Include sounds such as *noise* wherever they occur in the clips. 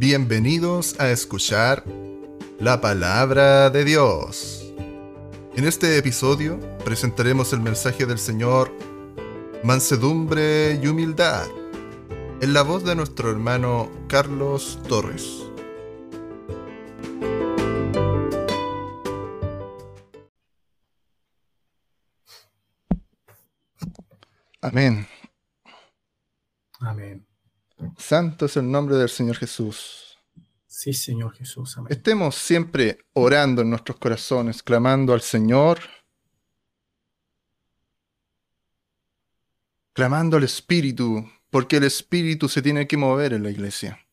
Bienvenidos a escuchar la palabra de Dios. En este episodio presentaremos el mensaje del Señor Mansedumbre y Humildad en la voz de nuestro hermano Carlos Torres. Amén. Santo es el nombre del Señor Jesús. Sí, Señor Jesús. Amén. Estemos siempre orando en nuestros corazones, clamando al Señor, clamando al Espíritu, porque el Espíritu se tiene que mover en la iglesia.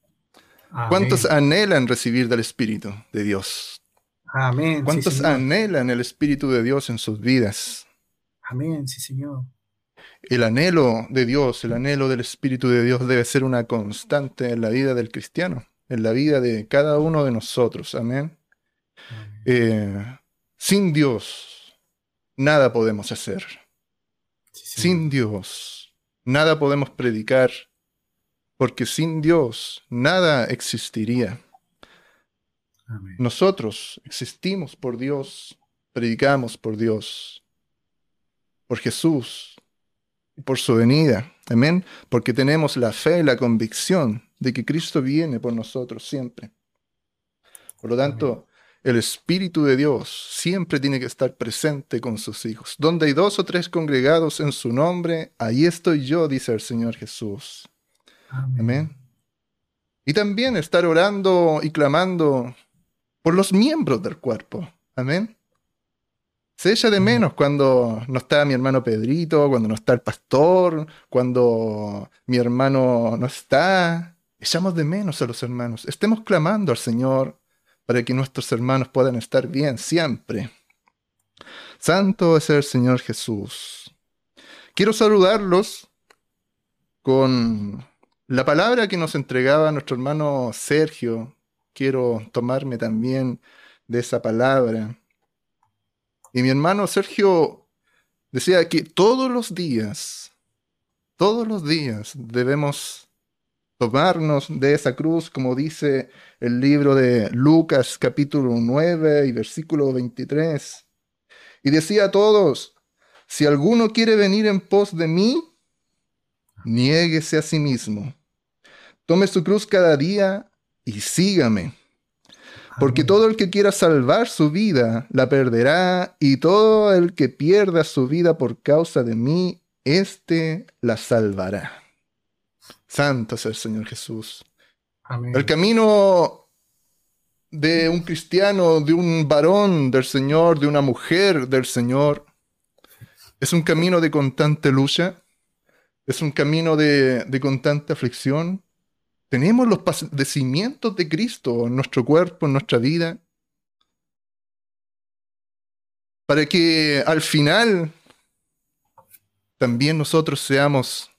Amén. ¿Cuántos anhelan recibir del Espíritu de Dios? Amén. ¿Cuántos anhelan el Espíritu de Dios en sus vidas? Amén, sí, Señor. El anhelo de Dios, el anhelo del Espíritu de Dios debe ser una constante en la vida del cristiano, en la vida de cada uno de nosotros. Amén. Eh, sin Dios, nada podemos hacer. Sí. Sin Dios, nada podemos predicar, porque sin Dios, nada existiría. Amén. Nosotros existimos por Dios, predicamos por Dios, por Jesús por su venida. Amén. Porque tenemos la fe y la convicción de que Cristo viene por nosotros siempre. Por lo tanto, el Espíritu de Dios siempre tiene que estar presente con sus hijos. Donde hay dos o tres congregados en su nombre, ahí estoy yo, dice el Señor Jesús. Amén. Amén. Y también estar orando y clamando por los miembros del cuerpo. Amén. Se echa de menos cuando no está mi hermano Pedrito, cuando no está el pastor, cuando mi hermano no está. Echamos de menos a los hermanos. Estemos clamando al Señor para que nuestros hermanos puedan estar bien siempre. Santo es el Señor Jesús. Quiero saludarlos con la palabra que nos entregaba nuestro hermano Sergio. Quiero tomarme también de esa palabra. Y mi hermano Sergio decía que todos los días, todos los días debemos tomarnos de esa cruz, como dice el libro de Lucas capítulo 9 y versículo 23. Y decía a todos, si alguno quiere venir en pos de mí, niéguese a sí mismo. Tome su cruz cada día y sígame. Porque todo el que quiera salvar su vida la perderá, y todo el que pierda su vida por causa de mí, éste la salvará. Santo es el Señor Jesús. Amén. El camino de un cristiano, de un varón del Señor, de una mujer del Señor, es un camino de constante lucha, es un camino de, de constante aflicción. Tenemos los padecimientos de Cristo en nuestro cuerpo, en nuestra vida, para que al final también nosotros seamos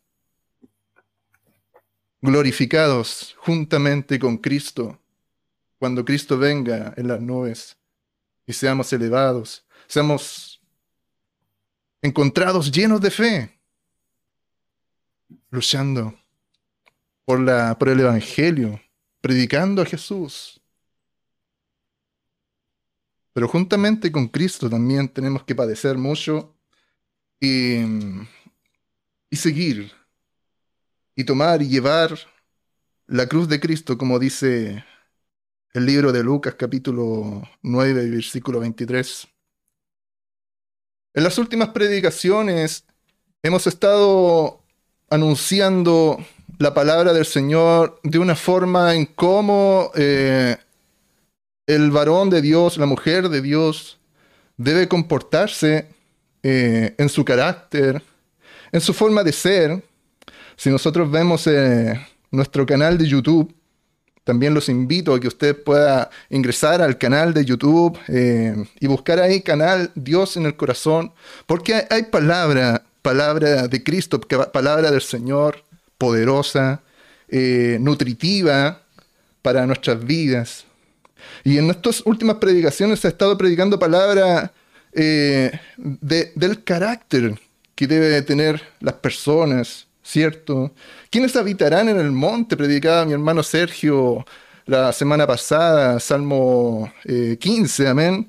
glorificados juntamente con Cristo. Cuando Cristo venga en las nubes y seamos elevados, seamos encontrados llenos de fe, luchando por, el Evangelio, predicando a Jesús. Pero juntamente con Cristo también tenemos que padecer mucho y, y seguir y tomar y llevar la cruz de Cristo, como dice el libro de Lucas capítulo 9, versículo 23. En las últimas predicaciones hemos estado anunciando la palabra del Señor de una forma en cómo eh, el varón de Dios, la mujer de Dios, debe comportarse eh, en su carácter, en su forma de ser. Si nosotros vemos eh, nuestro canal de YouTube, también los invito a que usted pueda ingresar al canal de YouTube y buscar ahí canal Dios en el corazón, porque hay, hay palabra, palabra de Cristo, palabra del Señor, poderosa, eh, nutritiva para nuestras vidas. Y en estas últimas predicaciones se ha estado predicando palabra eh, de- del carácter que debe tener las personas, ¿cierto? ¿Quiénes habitarán en el monte? Predicaba mi hermano Sergio la semana pasada, Salmo eh, 15, amén.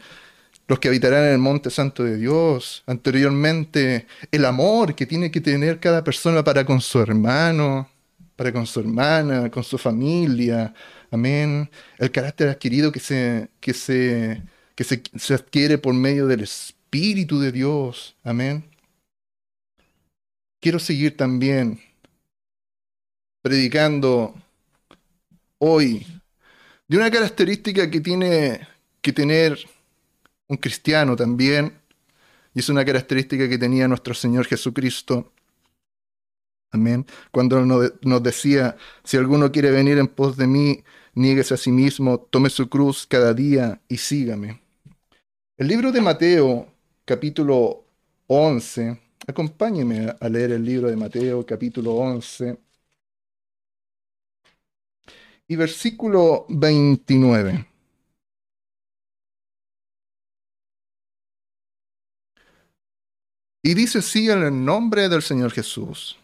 Los que habitarán en el monte santo de Dios. Anteriormente, el amor que tiene que tener cada persona para con su hermano, para con su hermana, con su familia. Amén. El carácter adquirido que se, que se, que se, se adquiere por medio del Espíritu de Dios. Amén. Quiero seguir también predicando hoy de una característica que tiene que tener un cristiano también, y es una característica que tenía nuestro Señor Jesucristo. Amén. Cuando nos decía, si alguno quiere venir en pos de mí, nieguese a sí mismo, tome su cruz cada día y sígame. El libro de Mateo, capítulo 11, acompáñeme a leer el libro de Mateo, capítulo 11. Y versículo 29. Y dice así en el nombre del Señor Jesús.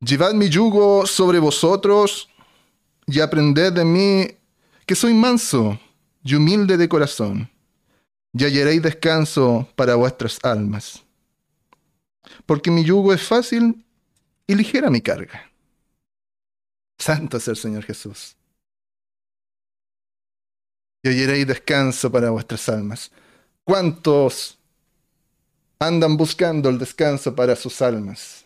Llevad mi yugo sobre vosotros y aprended de mí que soy manso y humilde de corazón, y hallaréis descanso para vuestras almas. Porque mi yugo es fácil y ligera mi carga. Santo es el Señor Jesús. Y hallaréis descanso para vuestras almas. ¿Cuántos andan buscando el descanso para sus almas?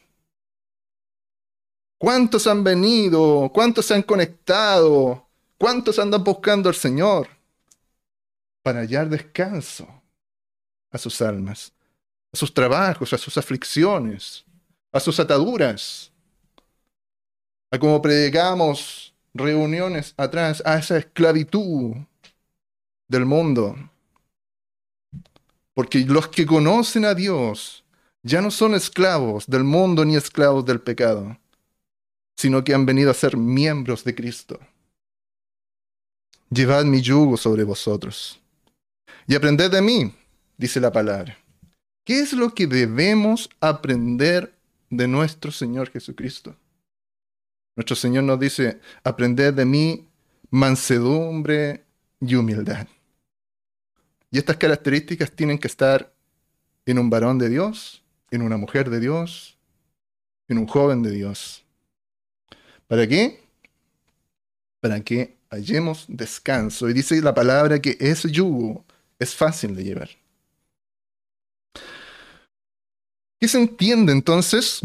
¿Cuántos han venido? ¿Cuántos se han conectado? ¿Cuántos andan buscando al Señor para hallar descanso a sus almas, a sus trabajos, a sus aflicciones, a sus ataduras? A como predicamos reuniones atrás, a esa esclavitud del mundo. Porque los que conocen a Dios ya no son esclavos del mundo ni esclavos del pecado sino que han venido a ser miembros de Cristo. Llevad mi yugo sobre vosotros y aprended de mí, dice la palabra. ¿Qué es lo que debemos aprender de nuestro Señor Jesucristo? Nuestro Señor nos dice, aprended de mí mansedumbre y humildad. Y estas características tienen que estar en un varón de Dios, en una mujer de Dios, en un joven de Dios. ¿Para qué? Para que hallemos descanso. Y dice la palabra que ese yugo es fácil de llevar. ¿Qué se entiende entonces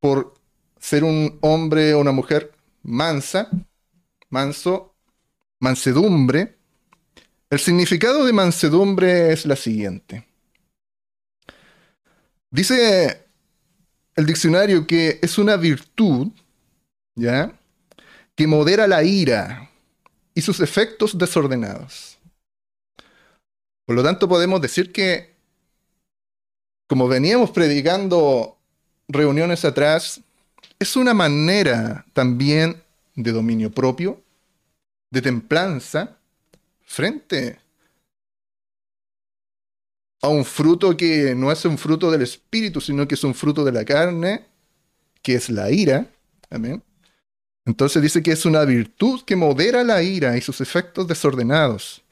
por ser un hombre o una mujer mansa, manso, mansedumbre? El significado de mansedumbre es la siguiente. Dice el diccionario que es una virtud ¿ya? Que modera la ira y sus efectos desordenados. Por lo tanto, podemos decir que, como veníamos predicando reuniones atrás, es una manera también de dominio propio, de templanza, frente a un fruto que no es un fruto del espíritu, sino que es un fruto de la carne, que es la ira. Amén. Entonces dice que es una virtud que modera la ira y sus efectos desordenados.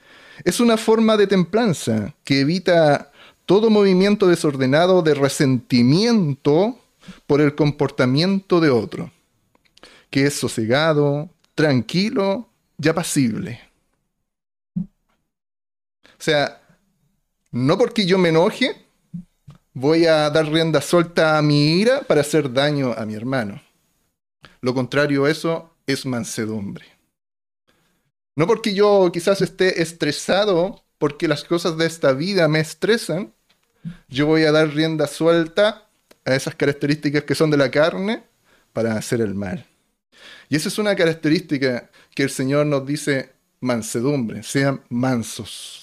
Es una forma de templanza que evita todo movimiento desordenado de resentimiento por el comportamiento de otro, que es sosegado, tranquilo y apacible. O sea, no porque yo me enoje, voy a dar rienda suelta a mi ira para hacer daño a mi hermano. Lo contrario a eso es mansedumbre. No porque yo quizás esté estresado porque las cosas de esta vida me estresan, yo voy a dar rienda suelta a esas características que son de la carne para hacer el mal. Y esa es una característica que el Señor nos dice mansedumbre, sean mansos.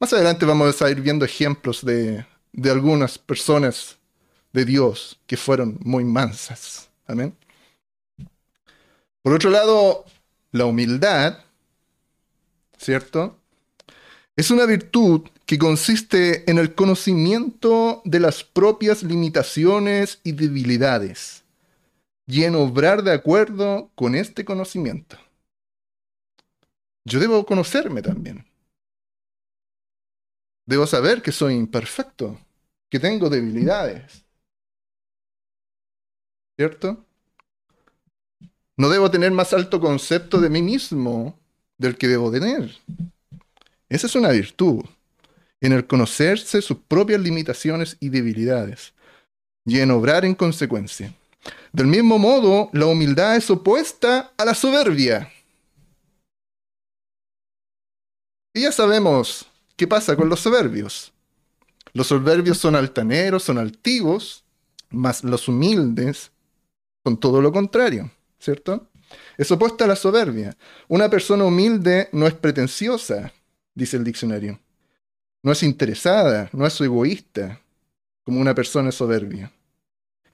Más adelante vamos a ir viendo ejemplos de, de algunas personas de Dios que fueron muy mansas. Amén. Por otro lado, la humildad, ¿cierto? Es una virtud que consiste en el conocimiento de las propias limitaciones y debilidades, y en obrar de acuerdo con este conocimiento. Yo debo conocerme también. Debo saber que soy imperfecto, que tengo debilidades. ¿Cierto? No debo tener más alto concepto de mí mismo del que debo tener. Esa es una virtud, en el conocerse sus propias limitaciones y debilidades, y en obrar en consecuencia. Del mismo modo, la humildad es opuesta a la soberbia. Y ya sabemos qué pasa con los soberbios. Los soberbios son altaneros, son altivos, mas los humildes son todo lo contrario, ¿cierto? Es opuesta a la soberbia. Una persona humilde no es pretenciosa, dice el diccionario. No es interesada, no es egoísta, como una persona soberbia.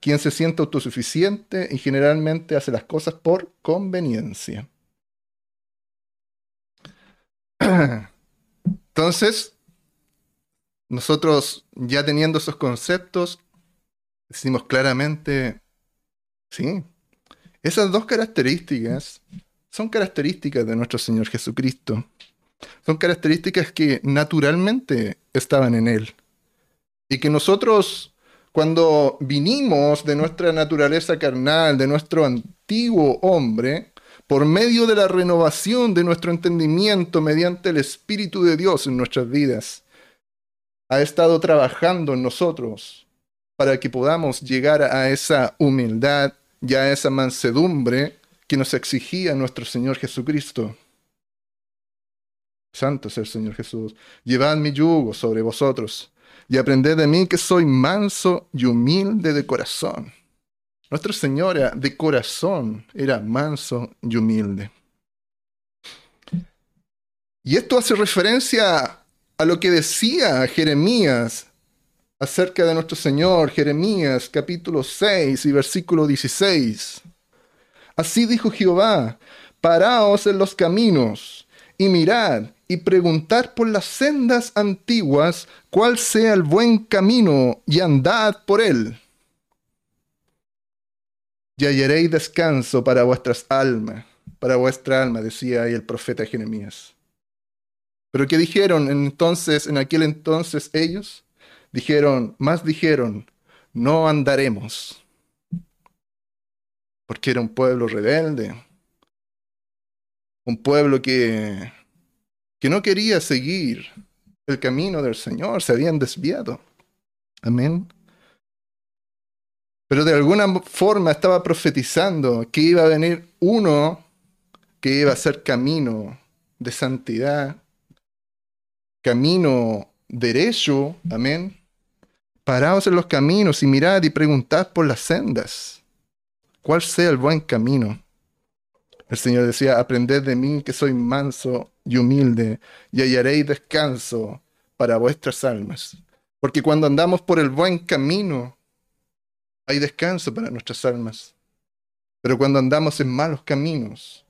Quien se siente autosuficiente y generalmente hace las cosas por conveniencia. *clears throat* *clears throat* Entonces, nosotros ya teniendo esos conceptos, decimos claramente, sí, esas dos características son características de nuestro Señor Jesucristo. Son características que naturalmente estaban en Él. Y que nosotros, cuando vinimos de nuestra naturaleza carnal, de nuestro antiguo hombre, por medio de la renovación de nuestro entendimiento mediante el Espíritu de Dios en nuestras vidas, ha estado trabajando en nosotros para que podamos llegar a esa humildad y a esa mansedumbre que nos exigía nuestro Señor Jesucristo. Santo es el Señor Jesús. Llevad mi yugo sobre vosotros y aprended de mí que soy manso y humilde de corazón nuestra Señora de corazón era manso y humilde. Y esto hace referencia a lo que decía Jeremías acerca de nuestro Señor, Jeremías capítulo 6 y versículo 16. Así dijo Jehová, paraos en los caminos y mirad y preguntad por las sendas antiguas cuál sea el buen camino y andad por él y hallaréis descanso para vuestras almas, para vuestra alma, decía ahí el profeta Jeremías. Pero ¿qué dijeron entonces, en aquel entonces ellos? Dijeron, más dijeron, no andaremos. Porque era un pueblo rebelde, un pueblo que, que no quería seguir el camino del Señor, se habían desviado. Amén pero de alguna forma estaba profetizando que iba a venir uno que iba a ser camino de santidad, camino derecho, amén. Paraos en los caminos y mirad y preguntad por las sendas, cuál sea el buen camino. El Señor decía, aprended de mí que soy manso y humilde, y hallaréis descanso para vuestras almas. Porque cuando andamos por el buen camino, hay descanso para nuestras almas. Pero cuando andamos en malos caminos,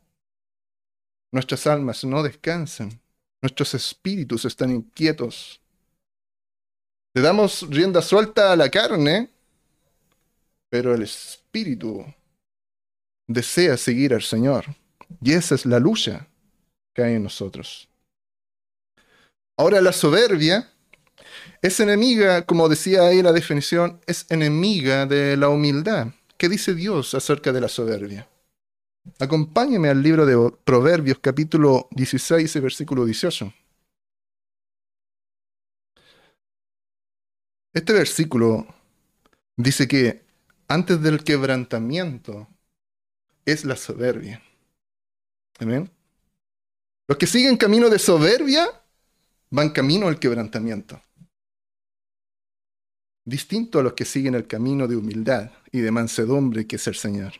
nuestras almas no descansan, nuestros espíritus están inquietos. Le damos rienda suelta a la carne, pero el espíritu desea seguir al Señor. Y esa es la lucha que hay en nosotros. Ahora la soberbia es enemiga, como decía ahí la definición, es enemiga de la humildad. ¿Qué dice Dios acerca de la soberbia? Acompáñeme al libro de Proverbios capítulo 16 y versículo 18. Este versículo dice que antes del quebrantamiento es la soberbia. Amén. Los que siguen camino de soberbia van camino al quebrantamiento distinto a los que siguen el camino de humildad y de mansedumbre que es el Señor.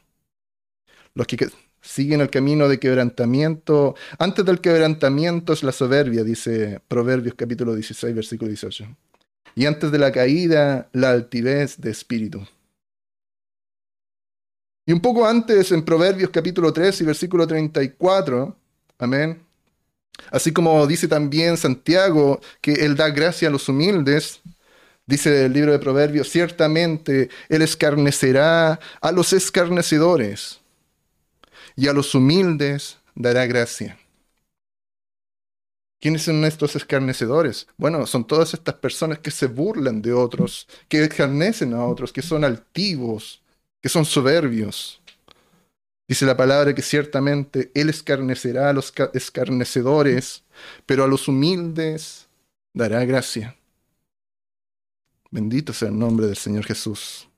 Los que siguen el camino de quebrantamiento, antes del quebrantamiento es la soberbia, dice Proverbios capítulo 16, versículo 18. Y antes de la caída, la altivez de espíritu. Y un poco antes, en Proverbios capítulo 3 y versículo 34, amén. Así como dice también Santiago que Él da gracia a los humildes, Dice el libro de Proverbios, ciertamente Él escarnecerá a los escarnecedores y a los humildes dará gracia. ¿Quiénes son estos escarnecedores? Bueno, son todas estas personas que se burlan de otros, que escarnecen a otros, que son altivos, que son soberbios. Dice la palabra que ciertamente Él escarnecerá a los escarnecedores, pero a los humildes dará gracia. Bendito sea el nombre del Señor Jesús.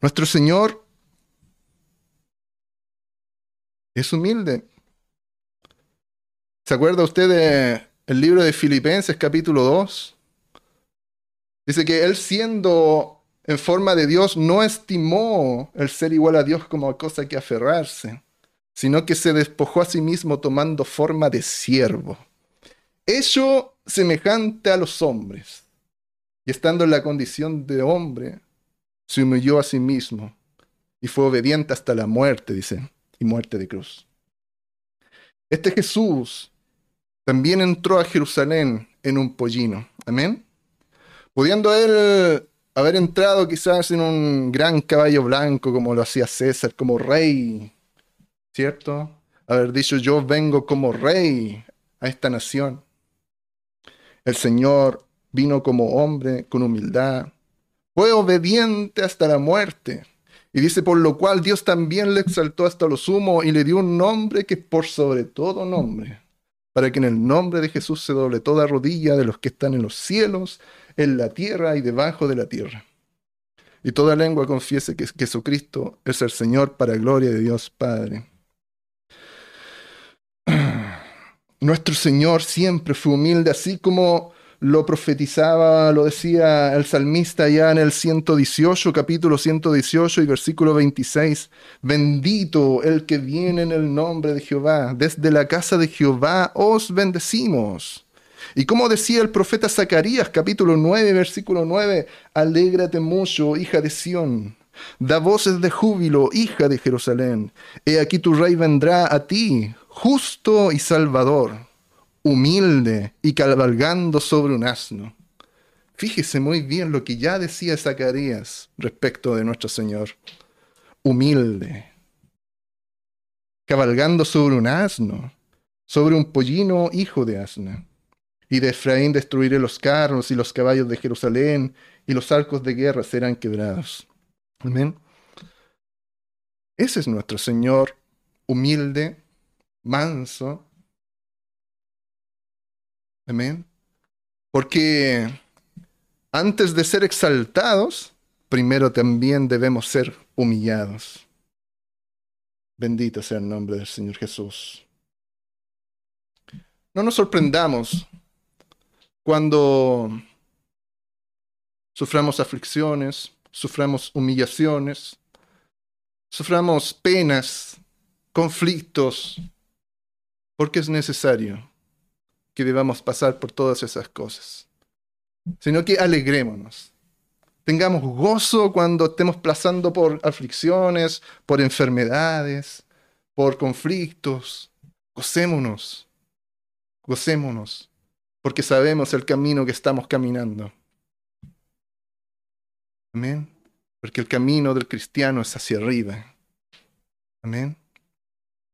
Nuestro Señor es humilde. ¿Se acuerda usted del libro de Filipenses capítulo 2? Dice que Él siendo en forma de Dios no estimó el ser igual a Dios como cosa que aferrarse sino que se despojó a sí mismo tomando forma de siervo, hecho semejante a los hombres, y estando en la condición de hombre, se humilló a sí mismo y fue obediente hasta la muerte, dice, y muerte de cruz. Este Jesús también entró a Jerusalén en un pollino, amén. Pudiendo él haber entrado quizás en un gran caballo blanco como lo hacía César, como rey ¿cierto? Haber dicho, yo vengo como rey a esta nación. El Señor vino como hombre con humildad, fue obediente hasta la muerte. Y dice, por lo cual Dios también le exaltó hasta lo sumo y le dio un nombre que es por sobre todo nombre, para que en el nombre de Jesús se doble toda rodilla de los que están en los cielos, en la tierra y debajo de la tierra. Y toda lengua confiese que Jesucristo es el Señor para gloria de Dios Padre. *clears throat* nuestro Señor siempre fue humilde, así como lo profetizaba, lo decía el salmista ya en el 118, capítulo 118 y versículo 26. Bendito el que viene en el nombre de Jehová. Desde la casa de Jehová os bendecimos. Y como decía el profeta Zacarías, capítulo 9, versículo 9, alégrate mucho, hija de Sión. Da voces de júbilo, hija de Jerusalén. He aquí tu rey vendrá a ti, justo y salvador, humilde y cabalgando sobre un asno. Fíjese muy bien lo que ya decía Zacarías respecto de nuestro Señor. Humilde, cabalgando sobre un asno, sobre un pollino hijo de asna. Y de Efraín destruiré los carros y los caballos de Jerusalén, y los arcos de guerra serán quebrados. Amén. Ese es nuestro Señor, humilde, manso. Amén. Porque antes de ser exaltados, primero también debemos ser humillados. Bendito sea el nombre del Señor Jesús. No nos sorprendamos cuando suframos aflicciones, suframos humillaciones, suframos penas, conflictos, porque es necesario que debamos pasar por todas esas cosas, sino que alegrémonos. Tengamos gozo cuando estemos pasando por aflicciones, por enfermedades, por conflictos. Gocémonos, gocémonos, porque sabemos el camino que estamos caminando. Amén. Porque el camino del cristiano es hacia arriba. Amén.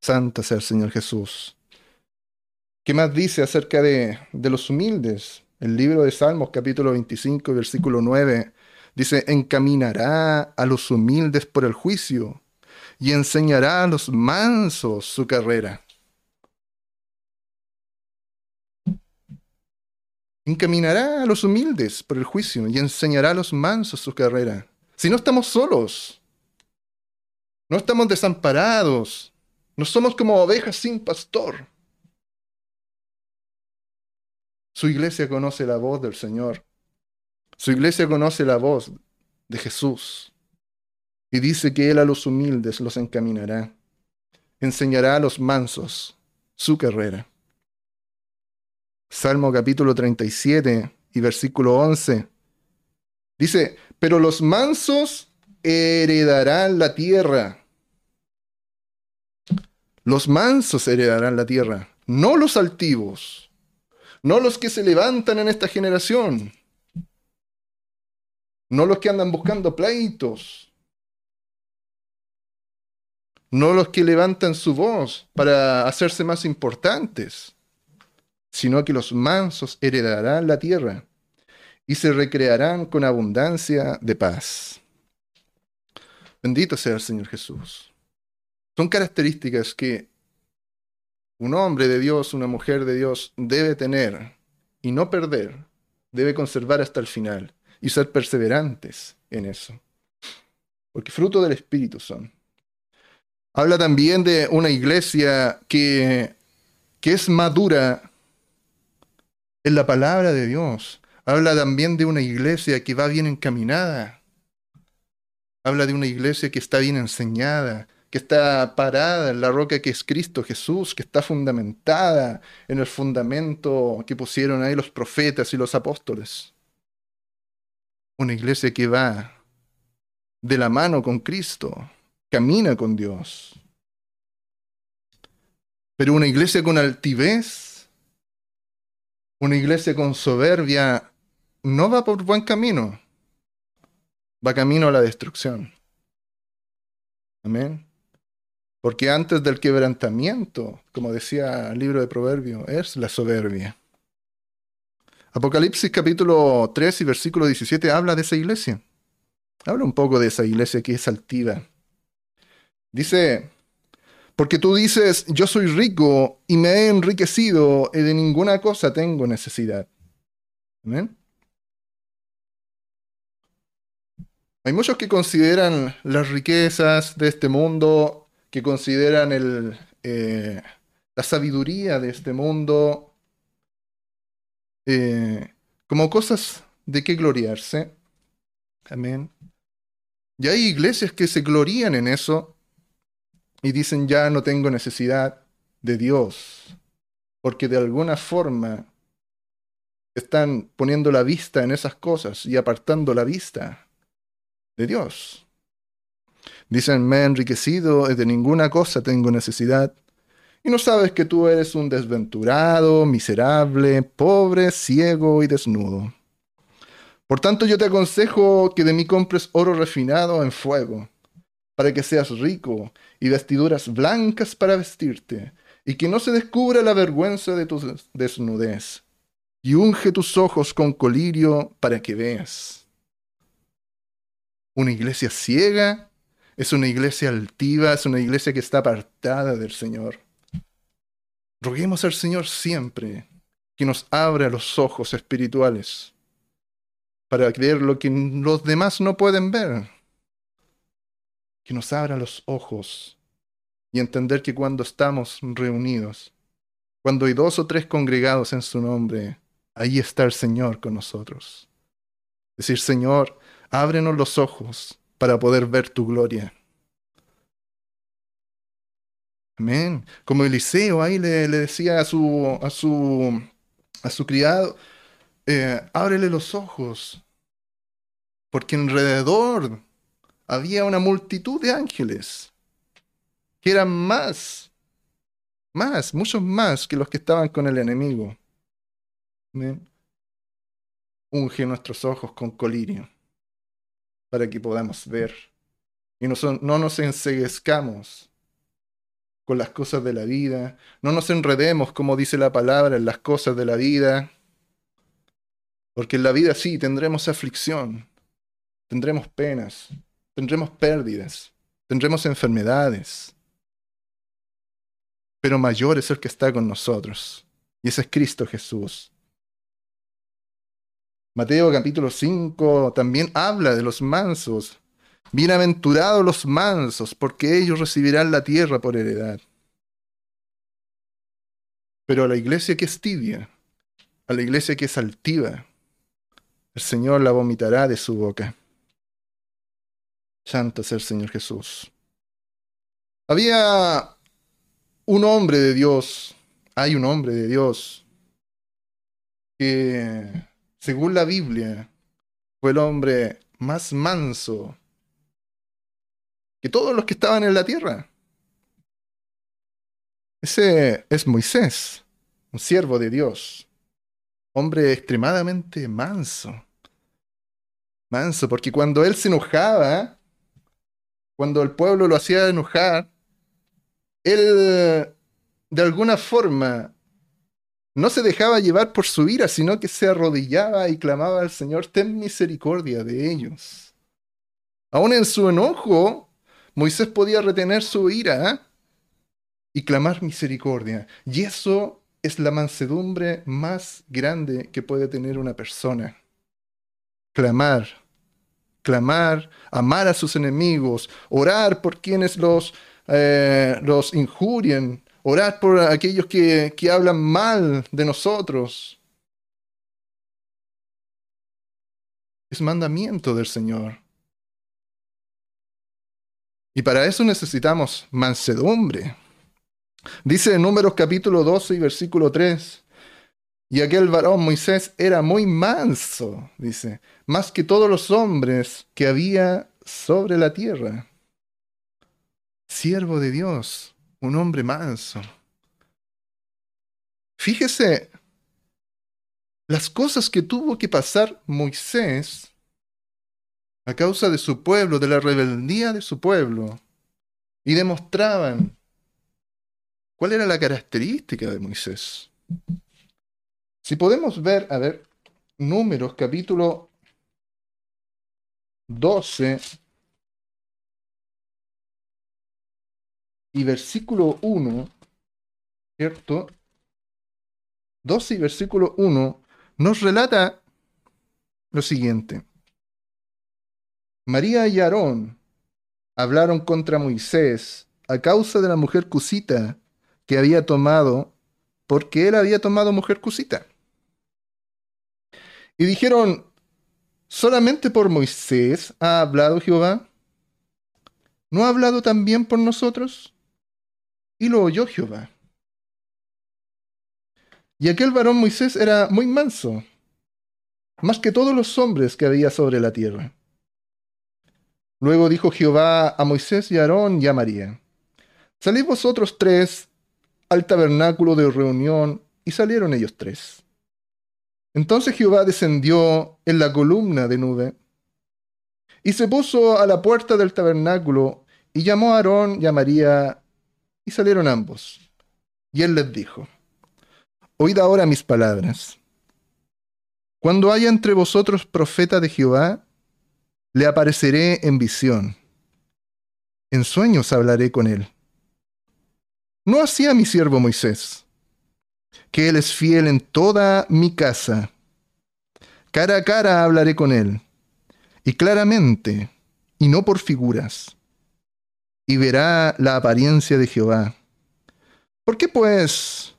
Santa sea el Señor Jesús. ¿Qué más dice acerca de, de los humildes? El libro de Salmos, capítulo 25, versículo 9, dice, encaminará a los humildes por el juicio y enseñará a los mansos su carrera. Encaminará a los humildes por el juicio y enseñará a los mansos su carrera. Si no estamos solos, no estamos desamparados, no somos como ovejas sin pastor. Su iglesia conoce la voz del Señor. Su iglesia conoce la voz de Jesús. Y dice que Él a los humildes los encaminará. Enseñará a los mansos su carrera. Salmo capítulo 37 y versículo 11. Dice, pero los mansos heredarán la tierra. Los mansos heredarán la tierra no los altivos, no los que se levantan en esta generación, no los que andan buscando pleitos, no los que levantan su voz para hacerse más importantes, sino que los mansos heredarán la tierra y se recrearán con abundancia de paz. Bendito sea el Señor Jesús. Son características que un hombre de Dios, una mujer de Dios debe tener y no perder, debe conservar hasta el final y ser perseverantes en eso. Porque fruto del Espíritu son. Habla también de una iglesia que, que es madura en la palabra de Dios. Habla también de una iglesia que va bien encaminada. Habla de una iglesia que está bien enseñada, que está parada en la roca que es Cristo Jesús, que está fundamentada en el fundamento que pusieron ahí los profetas y los apóstoles. Una iglesia que va de la mano con Cristo, camina con Dios. Pero una iglesia con altivez, una iglesia con soberbia, no va por buen camino, va camino a la destrucción. Amén. Porque antes del quebrantamiento, como decía el libro de Proverbios, es la soberbia. Apocalipsis capítulo 3 y versículo 17 habla de esa iglesia. Habla un poco de esa iglesia que es altiva. Dice, porque tú dices, yo soy rico y me he enriquecido y de ninguna cosa tengo necesidad. Amén. Hay muchos que consideran las riquezas de este mundo que consideran el, eh, la sabiduría de este mundo eh, como cosas de que gloriarse. Amén. Y hay iglesias que se glorían en eso y dicen ya no tengo necesidad de Dios, porque de alguna forma están poniendo la vista en esas cosas y apartando la vista de Dios. Dicen, me he enriquecido, de ninguna cosa tengo necesidad. Y no sabes que tú eres un desventurado, miserable, pobre, ciego y desnudo. Por tanto yo te aconsejo que de mí compres oro refinado en fuego, para que seas rico, y vestiduras blancas para vestirte, y que no se descubra la vergüenza de tu desnudez. Y unge tus ojos con colirio para que veas. Una iglesia ciega es una iglesia altiva, es una iglesia que está apartada del Señor. Roguemos al Señor siempre que nos abra los ojos espirituales para ver lo que los demás no pueden ver. Que nos abra los ojos y entender que cuando estamos reunidos, cuando hay dos o tres congregados en su nombre, ahí está el Señor con nosotros. Decir, Señor, ábrenos los ojos para poder ver tu gloria. Amén. Como Eliseo ahí le, decía a su, a su, a su criado, eh, ábrele los ojos, porque alrededor había una multitud de ángeles, que eran más, más, muchos más que los que estaban con el enemigo. Amén. Unge nuestros ojos con colirio para que podamos ver y no, no nos enseguezcamos con las cosas de la vida, no nos enredemos, como dice la palabra, en las cosas de la vida, porque en la vida sí tendremos aflicción, tendremos penas, tendremos pérdidas, tendremos enfermedades, pero mayor es el que está con nosotros, y ese es Cristo Jesús. Mateo capítulo 5 también habla de los mansos. Bienaventurados los mansos, porque ellos recibirán la tierra por heredad. Pero a la iglesia que es tibia, a la iglesia que es altiva, el Señor la vomitará de su boca. Santo es el Señor Jesús. Había un hombre de Dios, hay un hombre de Dios que según la Biblia, fue el hombre más manso que todos los que estaban en la tierra. Ese es Moisés, un siervo de Dios, hombre extremadamente manso. Manso, porque cuando él se enojaba, cuando el pueblo lo hacía enojar, él de alguna forma no se dejaba llevar por su ira, sino que se arrodillaba y clamaba al Señor, ten misericordia de ellos. Aún en su enojo, Moisés podía retener su ira y clamar misericordia. Y eso es la mansedumbre más grande que puede tener una persona. Clamar, clamar, amar a sus enemigos, orar por quienes los, eh, los injurien, orar por aquellos que, que hablan mal de nosotros. Es mandamiento del Señor. Y para eso necesitamos mansedumbre. Dice en Números capítulo 12 y versículo 3, y aquel varón Moisés era muy manso, dice, más que todos los hombres que había sobre la tierra. Siervo de Dios, un hombre manso. Fíjese las cosas que tuvo que pasar Moisés a causa de su pueblo, de la rebeldía de su pueblo, y demostraban cuál era la característica de Moisés. Si podemos ver, a ver, números capítulo 12, y versículo 1, ¿cierto? 12 y versículo 1 nos relata lo siguiente. María y Aarón hablaron contra Moisés a causa de la mujer cusita que había tomado, porque él había tomado mujer cusita. Y dijeron, ¿solamente por Moisés ha hablado Jehová? ¿No ha hablado también por nosotros? y lo oyó Jehová. Y aquel varón Moisés era muy manso, más que todos los hombres que había sobre la tierra. Luego dijo Jehová a Moisés y a Aarón y a María, Salid vosotros tres al tabernáculo de reunión, y salieron ellos tres. Entonces Jehová descendió en la columna de nube, y se puso a la puerta del tabernáculo, y llamó a Aarón y a María, y salieron ambos. Y él les dijo, Oíd ahora mis palabras. Cuando haya entre vosotros profeta de Jehová, le apareceré en visión. En sueños hablaré con él. No hacía mi siervo Moisés, que él es fiel en toda mi casa. Cara a cara hablaré con él, y claramente, y no por figuras y verá la apariencia de Jehová. ¿Por qué pues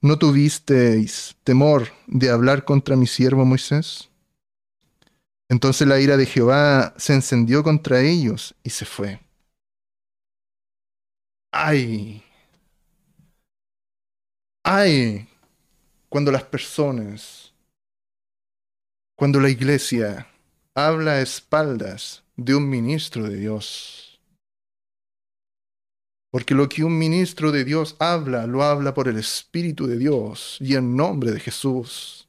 no tuvisteis temor de hablar contra mi siervo Moisés? Entonces la ira de Jehová se encendió contra ellos y se fue. ¡Ay! ¡Ay! Cuando las personas, cuando la iglesia habla a espaldas de un ministro de Dios porque lo que un ministro de Dios habla, lo habla por el Espíritu de Dios y en nombre de Jesús.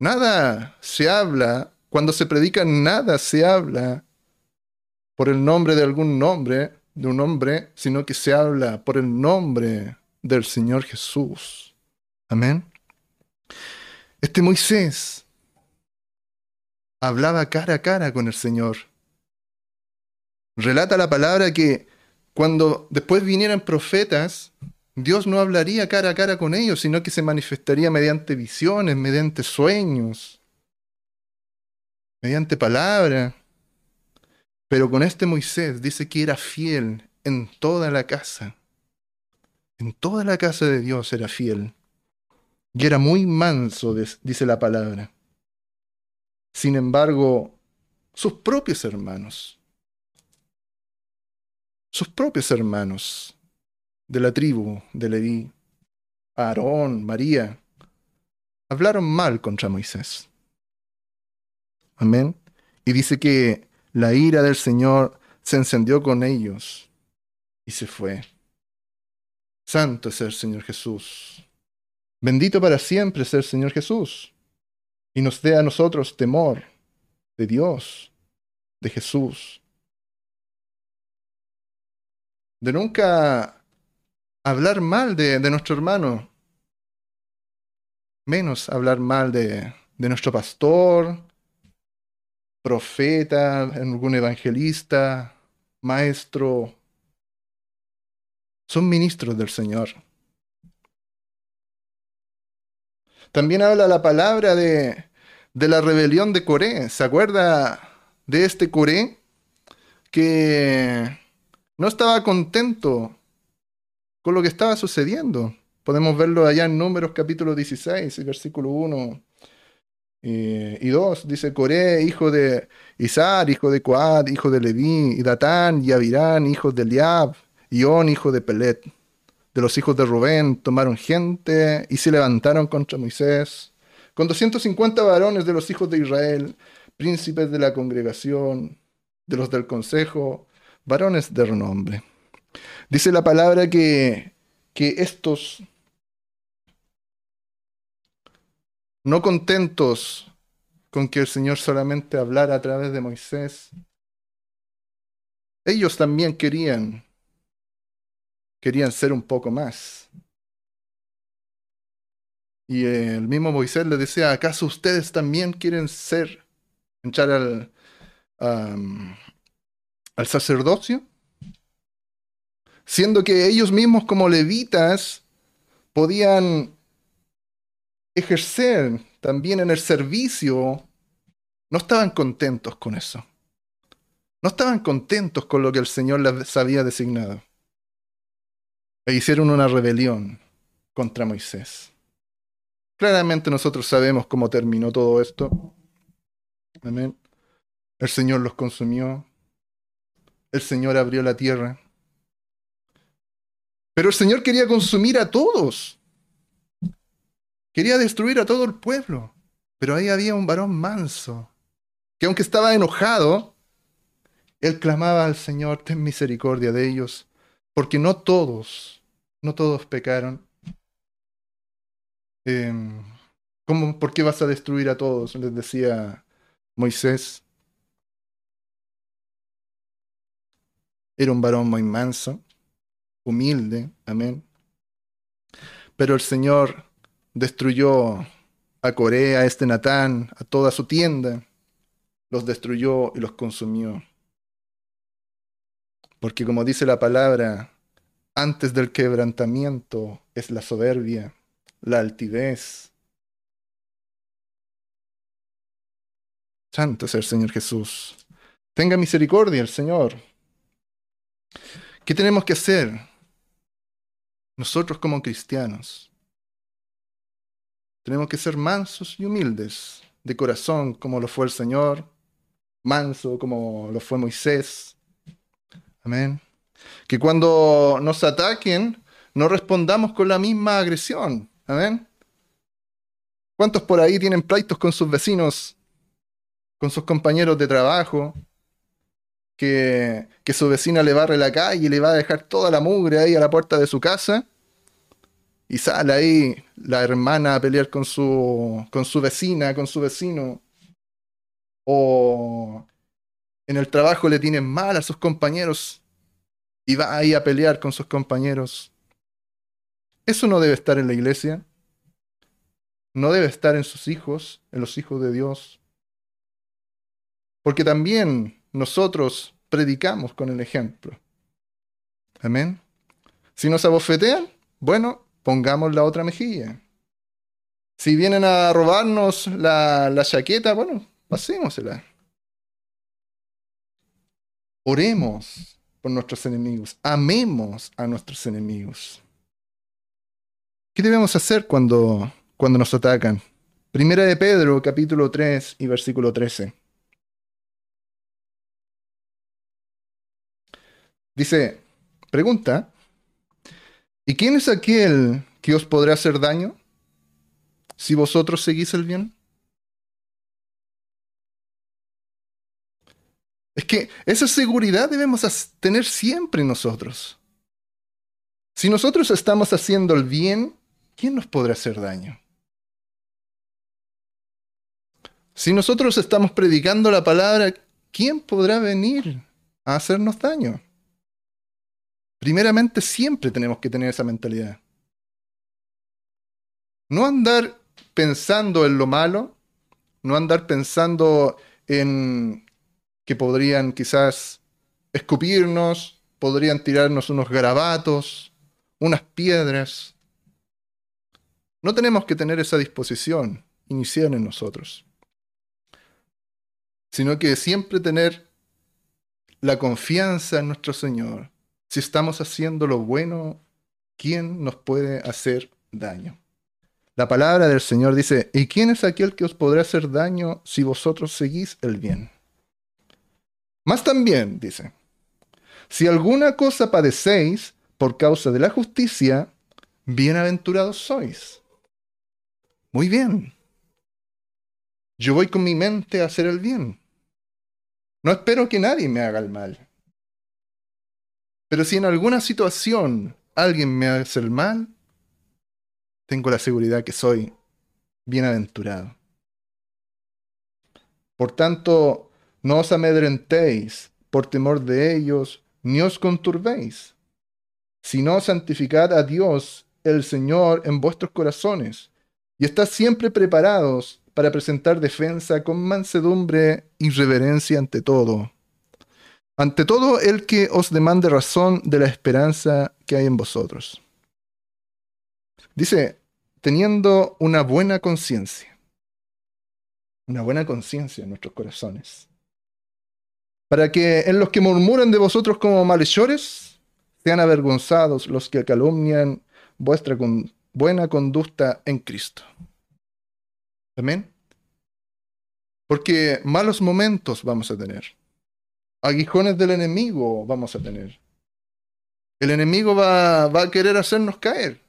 Nada se habla, cuando se predica, nada se habla por el nombre de algún nombre, de un hombre, sino que se habla por el nombre del Señor Jesús. Amén. Este Moisés hablaba cara a cara con el Señor. Relata la palabra que cuando después vinieran profetas, Dios no hablaría cara a cara con ellos, sino que se manifestaría mediante visiones, mediante sueños, mediante palabra. Pero con este Moisés dice que era fiel en toda la casa. En toda la casa de Dios era fiel. Y era muy manso, dice la palabra. Sin embargo, sus propios hermanos sus propios hermanos de la tribu de Leví, Aarón, María, hablaron mal contra Moisés. Amén. Y dice que la ira del Señor se encendió con ellos y se fue. Santo es el Señor Jesús. Bendito para siempre es el Señor Jesús. Y nos dé a nosotros temor de Dios, de Jesús. De nunca hablar mal de, nuestro hermano. Menos hablar mal de, de nuestro pastor, profeta, algún evangelista, maestro. Son ministros del Señor. También habla la palabra de, de la rebelión de Coré. ¿Se acuerda de este Coré que no estaba contento con lo que estaba sucediendo? Podemos verlo allá en Números capítulo 16, versículo 1 y 2. Dice Coré, hijo de Isar, hijo de Coad, hijo de Leví, y Datán, y Abirán, hijos de Eliab, On, hijo de Pelet de los hijos de Rubén tomaron gente y se levantaron contra Moisés, con 250 varones de los hijos de Israel, príncipes de la congregación, de los del consejo, varones de renombre. Dice la palabra que, que estos, no contentos con que el Señor solamente hablara a través de Moisés, ellos también querían querían ser un poco más. Y el mismo Moisés le decía, ¿acaso ustedes también quieren ser, entrar al, al sacerdocio? Siendo que ellos mismos como levitas podían ejercer también en el servicio, no estaban contentos con eso. No estaban contentos con lo que el Señor les había designado e hicieron una rebelión contra Moisés. Claramente nosotros sabemos cómo terminó todo esto. Amén. El Señor los consumió. El Señor abrió la tierra. Pero el Señor quería consumir a todos. Quería destruir a todo el pueblo. Pero ahí había un varón manso, que aunque estaba enojado, él clamaba al Señor, ten misericordia de ellos, porque no todos no todos pecaron. Em, ¿cómo, ¿Por qué vas a destruir a todos? Les decía Moisés. Era un varón muy manso, humilde, amén. Pero el Señor destruyó a Corea, a este Natán, a toda su tienda, los destruyó y los consumió. Porque como dice la palabra, antes del quebrantamiento es la soberbia, la altivez. Santo es el Señor Jesús. Tenga misericordia el Señor. ¿Qué tenemos que hacer nosotros como cristianos? Tenemos que ser mansos y humildes de corazón como lo fue el Señor, manso como lo fue Moisés. Amén. Que cuando nos ataquen, no respondamos con la misma agresión. Amén. ¿Cuántos por ahí tienen pleitos con sus vecinos, con sus compañeros de trabajo? Que, que su vecina le barre la calle y le va a dejar toda la mugre ahí a la puerta de su casa. Y sale ahí la hermana a pelear con su, con su vecina, con su vecino. O en el trabajo le tienen mal a sus compañeros y va ahí a pelear con sus compañeros. Eso no debe estar en la iglesia. No debe estar en sus hijos, en los hijos de Dios. Porque también nosotros predicamos con el ejemplo. Amén. Si nos abofetean, bueno, pongamos la otra mejilla. Si vienen a robarnos la, la chaqueta, bueno, pasémosela. Oremos por nuestros enemigos. Amemos a nuestros enemigos. ¿Qué debemos hacer cuando, cuando nos atacan? Primera de Pedro, capítulo 3 y versículo 13. Dice, pregunta, ¿y quién es aquel que os podrá hacer daño si vosotros seguís el bien? Que esa seguridad debemos tener siempre nosotros. Si nosotros estamos haciendo el bien, ¿quién nos podrá hacer daño? Si nosotros estamos predicando la palabra, ¿quién podrá venir a hacernos daño? Primeramente, siempre tenemos que tener esa mentalidad. No andar pensando en lo malo, no andar pensando en que podrían quizás escupirnos, podrían tirarnos unos garabatos, unas piedras. No tenemos que tener esa disposición inicial en nosotros, sino que siempre tener la confianza en nuestro Señor. Si estamos haciendo lo bueno, ¿quién nos puede hacer daño? La palabra del Señor dice, ¿y quién es aquel que os podrá hacer daño si vosotros seguís el bien? Más también, dice, si alguna cosa padecéis por causa de la justicia, bienaventurados sois. Muy bien. Yo voy con mi mente a hacer el bien. No espero que nadie me haga el mal. Pero si en alguna situación alguien me hace el mal, tengo la seguridad que soy bienaventurado. Por tanto, no os amedrentéis por temor de ellos, ni os conturbéis, sino santificad a Dios el Señor en vuestros corazones, y estad siempre preparados para presentar defensa con mansedumbre y reverencia ante todo. Ante todo el que os demande razón de la esperanza que hay en vosotros. Dice, teniendo una buena conciencia. Una buena conciencia en nuestros corazones. Para que en los que murmuran de vosotros como malhechores, sean avergonzados los que calumnian vuestra buena conducta en Cristo. Amén. Porque malos momentos vamos a tener. Aguijones del enemigo vamos a tener. El enemigo va, va a querer hacernos caer.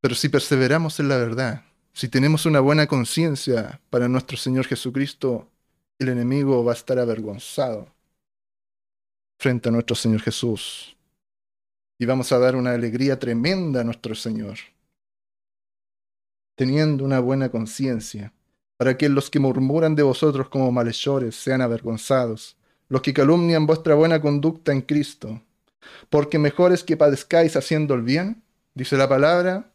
Pero si perseveramos en la verdad, si tenemos una buena conciencia para nuestro Señor Jesucristo, el enemigo va a estar avergonzado frente a nuestro Señor Jesús. Y vamos a dar una alegría tremenda a nuestro Señor, teniendo una buena conciencia, para que los que murmuran de vosotros como malhechores sean avergonzados, los que calumnian vuestra buena conducta en Cristo. Porque mejor es que padezcáis haciendo el bien, dice la palabra,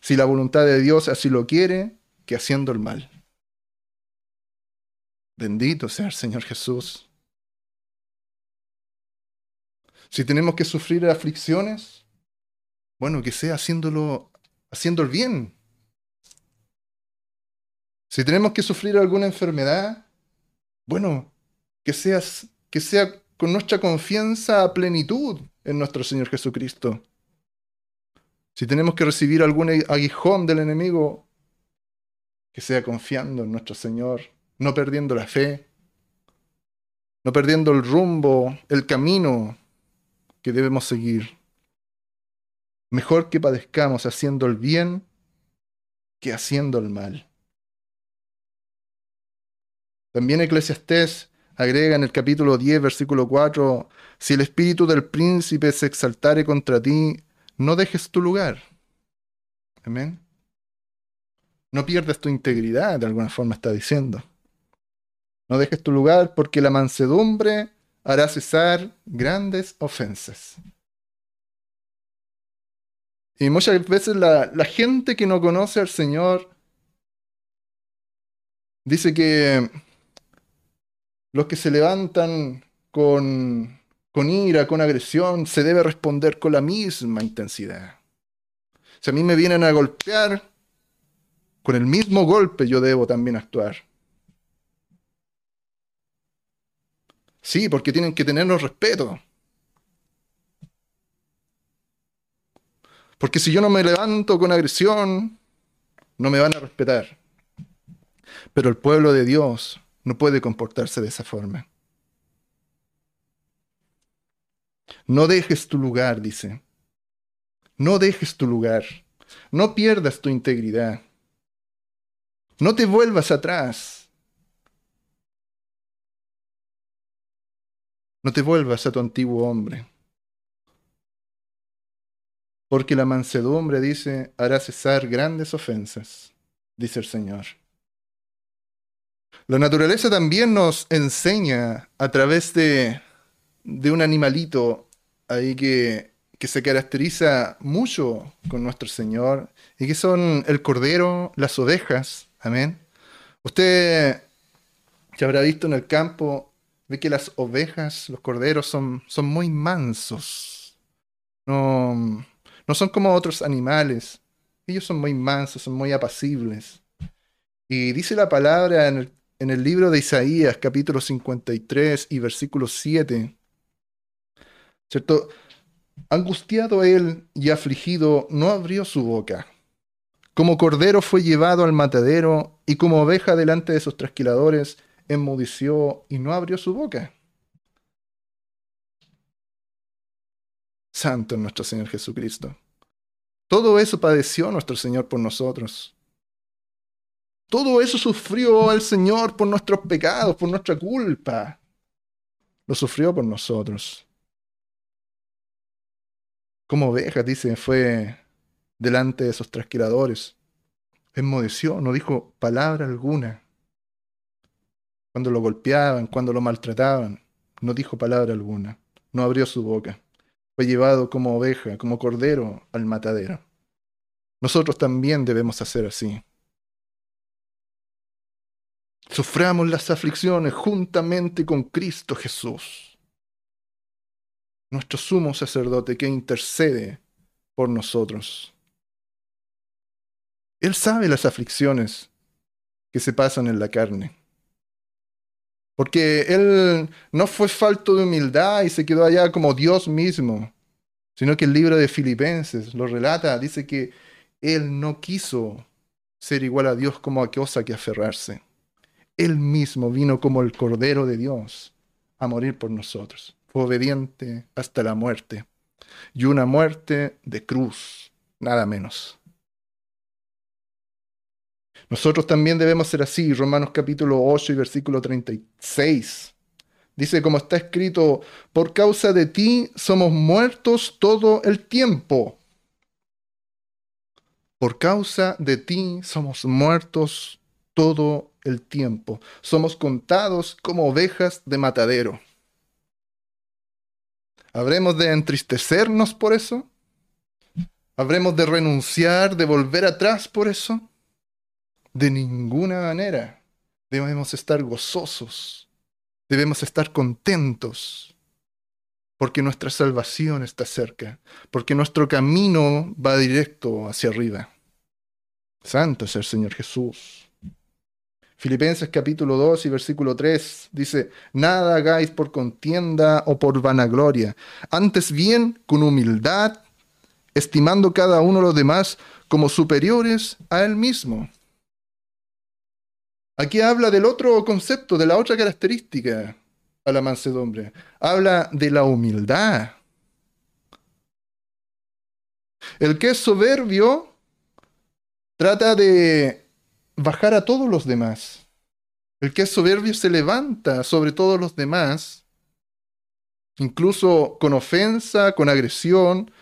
si la voluntad de Dios así lo quiere, que haciendo el mal. Bendito sea el Señor Jesús. Si tenemos que sufrir aflicciones, bueno, que sea haciéndolo, haciendo el bien. Si tenemos que sufrir alguna enfermedad, bueno, que, seas, que sea con nuestra confianza a plenitud en nuestro Señor Jesucristo. Si tenemos que recibir algún aguijón del enemigo, que sea confiando en nuestro Señor, no perdiendo la fe, no perdiendo el rumbo, el camino que debemos seguir. Mejor que padezcamos haciendo el bien que haciendo el mal. También Eclesiastés agrega en el capítulo 10, versículo 4, si el espíritu del príncipe se exaltare contra ti, no dejes tu lugar. Amén. No pierdas tu integridad, de alguna forma está diciendo. No dejes tu lugar porque la mansedumbre hará cesar grandes ofensas. Y muchas veces la, gente que no conoce al Señor dice que los que se levantan con con ira, con agresión, se debe responder con la misma intensidad. Si a mí me vienen a golpear, con el mismo golpe yo debo también actuar. Sí, porque tienen que tenernos respeto. Porque si yo no me levanto con agresión, no me van a respetar. Pero el pueblo de Dios no puede comportarse de esa forma. No dejes tu lugar, dice. No dejes tu lugar. No pierdas tu integridad. No te vuelvas atrás. No te vuelvas a tu antiguo hombre. porque la mansedumbre, dice, hará cesar grandes ofensas, dice el Señor. La naturaleza también nos enseña a través de, de un animalito ahí que, que se caracteriza mucho con nuestro Señor y que son el cordero, las ovejas. Amén. Usted que habrá visto en el campo, ve que las ovejas, los corderos son, son muy mansos. No, no son como otros animales. Ellos son muy mansos, son muy apacibles. Y dice la palabra en el, en el libro de Isaías, capítulo 53 y versículo 7. ¿Cierto? Angustiado él y afligido, no abrió su boca. Como cordero fue llevado al matadero, y como oveja delante de sus trasquiladores, enmudeció y no abrió su boca. Santo es nuestro Señor Jesucristo. Todo eso padeció nuestro Señor por nosotros. Todo eso sufrió el Señor por nuestros pecados, por nuestra culpa. Lo sufrió por nosotros. Como oveja, dice, fue delante de esos trasquiladores. Enmudeció, no dijo palabra alguna cuando lo golpeaban, cuando lo maltrataban. No dijo palabra alguna, no abrió su boca. Fue llevado como oveja, como cordero al matadero. Nosotros también debemos hacer así. Suframos las aflicciones juntamente con Cristo Jesús, nuestro sumo sacerdote que intercede por nosotros. Él sabe las aflicciones que se pasan en la carne. Porque él no fue falto de humildad y se quedó allá como Dios mismo, sino que el libro de Filipenses lo relata, dice que él no quiso ser igual a Dios como a cosa que aferrarse. Él mismo vino como el Cordero de Dios a morir por nosotros. Fue obediente hasta la muerte. Y una muerte de cruz, nada menos. Nosotros también debemos ser así. Romanos capítulo 8 y versículo 36. Dice, como está escrito, por causa de ti somos muertos todo el tiempo. Por causa de ti somos muertos todo el tiempo. Somos contados como ovejas de matadero. ¿Habremos de entristecernos por eso? ¿Habremos de renunciar, de volver atrás por eso? De ninguna manera. Debemos estar gozosos. Debemos estar contentos. Porque nuestra salvación está cerca. Porque nuestro camino va directo hacia arriba. Santo es el Señor Jesús. Filipenses capítulo 2 y versículo 3 dice, nada hagáis por contienda o por vanagloria, antes bien con humildad, estimando cada uno a los demás como superiores a él mismo. Aquí habla del otro concepto, de la otra característica a la mansedumbre. Habla de la humildad. El que es soberbio trata de bajar a todos los demás. El que es soberbio se levanta sobre todos los demás, incluso con ofensa, con agresión,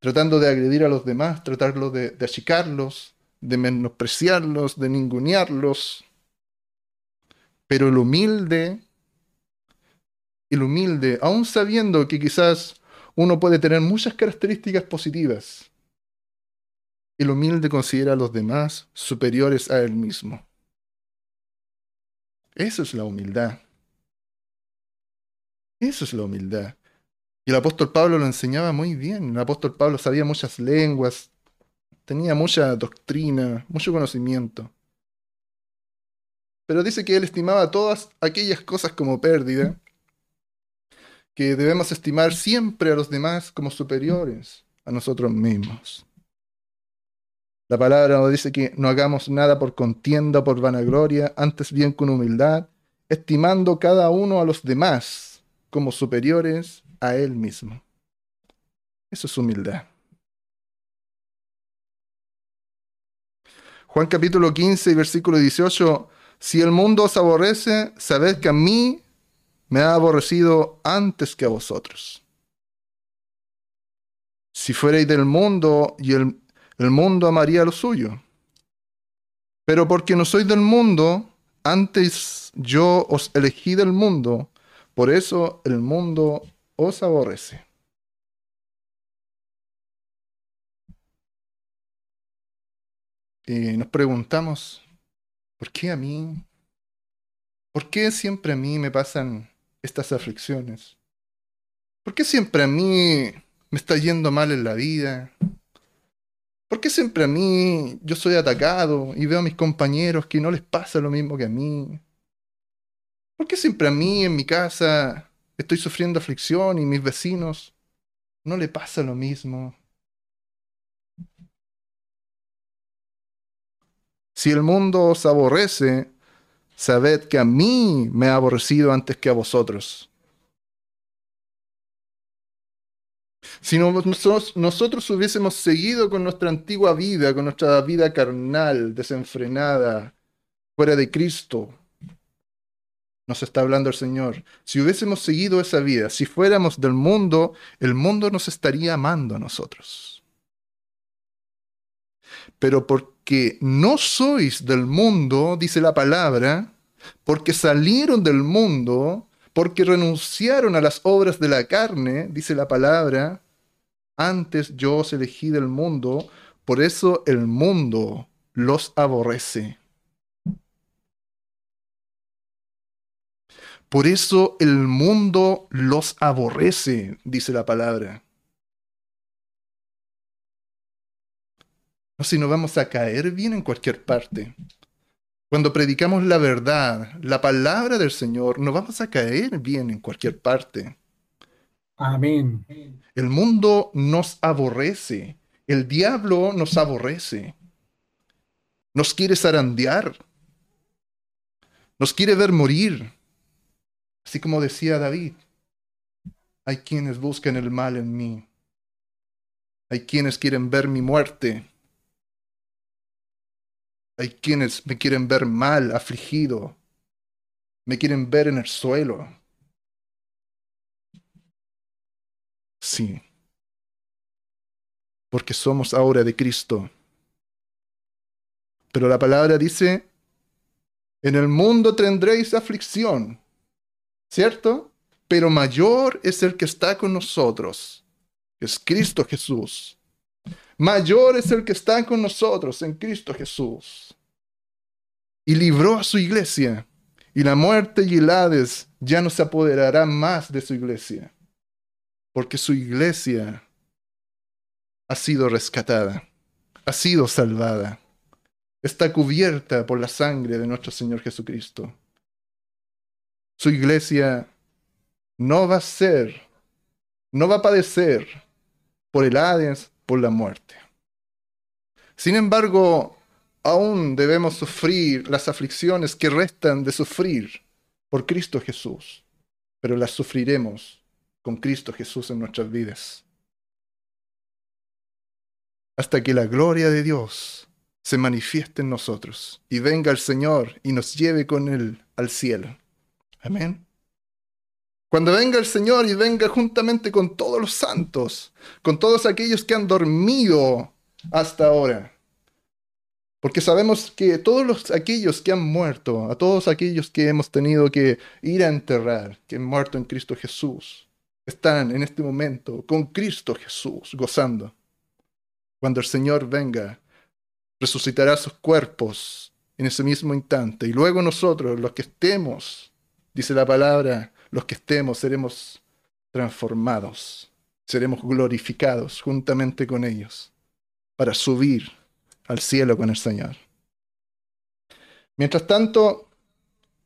tratando de agredir a los demás, tratarlo de, de achicarlos, de menospreciarlos, de ningunearlos. Pero el humilde, el humilde, aun sabiendo que quizás uno puede tener muchas características positivas, el humilde considera a los demás superiores a él mismo. Eso es la humildad. Eso es la humildad. Y el apóstol Pablo lo enseñaba muy bien. El apóstol Pablo sabía muchas lenguas, tenía mucha doctrina, mucho conocimiento pero dice que él estimaba todas aquellas cosas como pérdida, que debemos estimar siempre a los demás como superiores a nosotros mismos. La palabra nos dice que no hagamos nada por contienda o por vanagloria, antes bien con humildad, estimando cada uno a los demás como superiores a él mismo. Eso es humildad. Juan capítulo 15 y versículo 18 si el mundo os aborrece, sabed que a mí me ha aborrecido antes que a vosotros. Si fuerais del mundo, y el, el mundo amaría lo suyo. Pero porque no sois del mundo, antes yo os elegí del mundo, por eso el mundo os aborrece. Y nos preguntamos, ¿por qué a mí? ¿Por qué siempre a mí me pasan estas aflicciones? ¿Por qué siempre a mí me está yendo mal en la vida? ¿Por qué siempre a mí yo soy atacado y veo a mis compañeros que no les pasa lo mismo que a mí? ¿Por qué siempre a mí en mi casa estoy sufriendo aflicción y mis vecinos no le pasa lo mismo? Si el mundo os aborrece, sabed que a mí me ha aborrecido antes que a vosotros. Si nosotros, nosotros hubiésemos seguido con nuestra antigua vida, con nuestra vida carnal, desenfrenada, fuera de Cristo, nos está hablando el Señor. Si hubiésemos seguido esa vida, si fuéramos del mundo, el mundo nos estaría amando a nosotros. Pero porque no sois del mundo, dice la palabra, porque salieron del mundo, porque renunciaron a las obras de la carne, dice la palabra, antes yo os elegí del mundo, por eso el mundo los aborrece. Por eso el mundo los aborrece, dice la palabra. No si no vamos a caer bien en cualquier parte. Cuando predicamos la verdad, la palabra del Señor, no vamos a caer bien en cualquier parte. Amén. El mundo nos aborrece. El diablo nos aborrece. Nos quiere zarandear. Nos quiere ver morir. Así como decía David, hay quienes buscan el mal en mí. Hay quienes quieren ver mi muerte. Hay quienes me quieren ver mal, afligido. Me quieren ver en el suelo. Sí. Porque somos ahora de Cristo. Pero la palabra dice, en el mundo tendréis aflicción. ¿cierto? Pero mayor es el que está con nosotros, es Cristo Jesús. Mayor es el que está con nosotros en Cristo Jesús. Y libró a su iglesia, y la muerte y el Hades ya no se apoderarán más de su iglesia, porque su iglesia ha sido rescatada, ha sido salvada, está cubierta por la sangre de nuestro Señor Jesucristo su iglesia no va a ser, no va a padecer por el Hades, por la muerte. Sin embargo, aún debemos sufrir las aflicciones que restan de sufrir por Cristo Jesús, pero las sufriremos con Cristo Jesús en nuestras vidas. Hasta que la gloria de Dios se manifieste en nosotros y venga el Señor y nos lleve con Él al cielo. Amén. Cuando venga el Señor y venga juntamente con todos los santos, con todos aquellos que han dormido hasta ahora. Porque sabemos que todos los, aquellos que han muerto, a todos aquellos que hemos tenido que ir a enterrar, que han muerto en Cristo Jesús, están en este momento con Cristo Jesús, gozando. Cuando el Señor venga, resucitará sus cuerpos en ese mismo instante. Y luego nosotros, los que estemos Dice la palabra, los que estemos seremos transformados, seremos glorificados juntamente con ellos para subir al cielo con el Señor. Mientras tanto,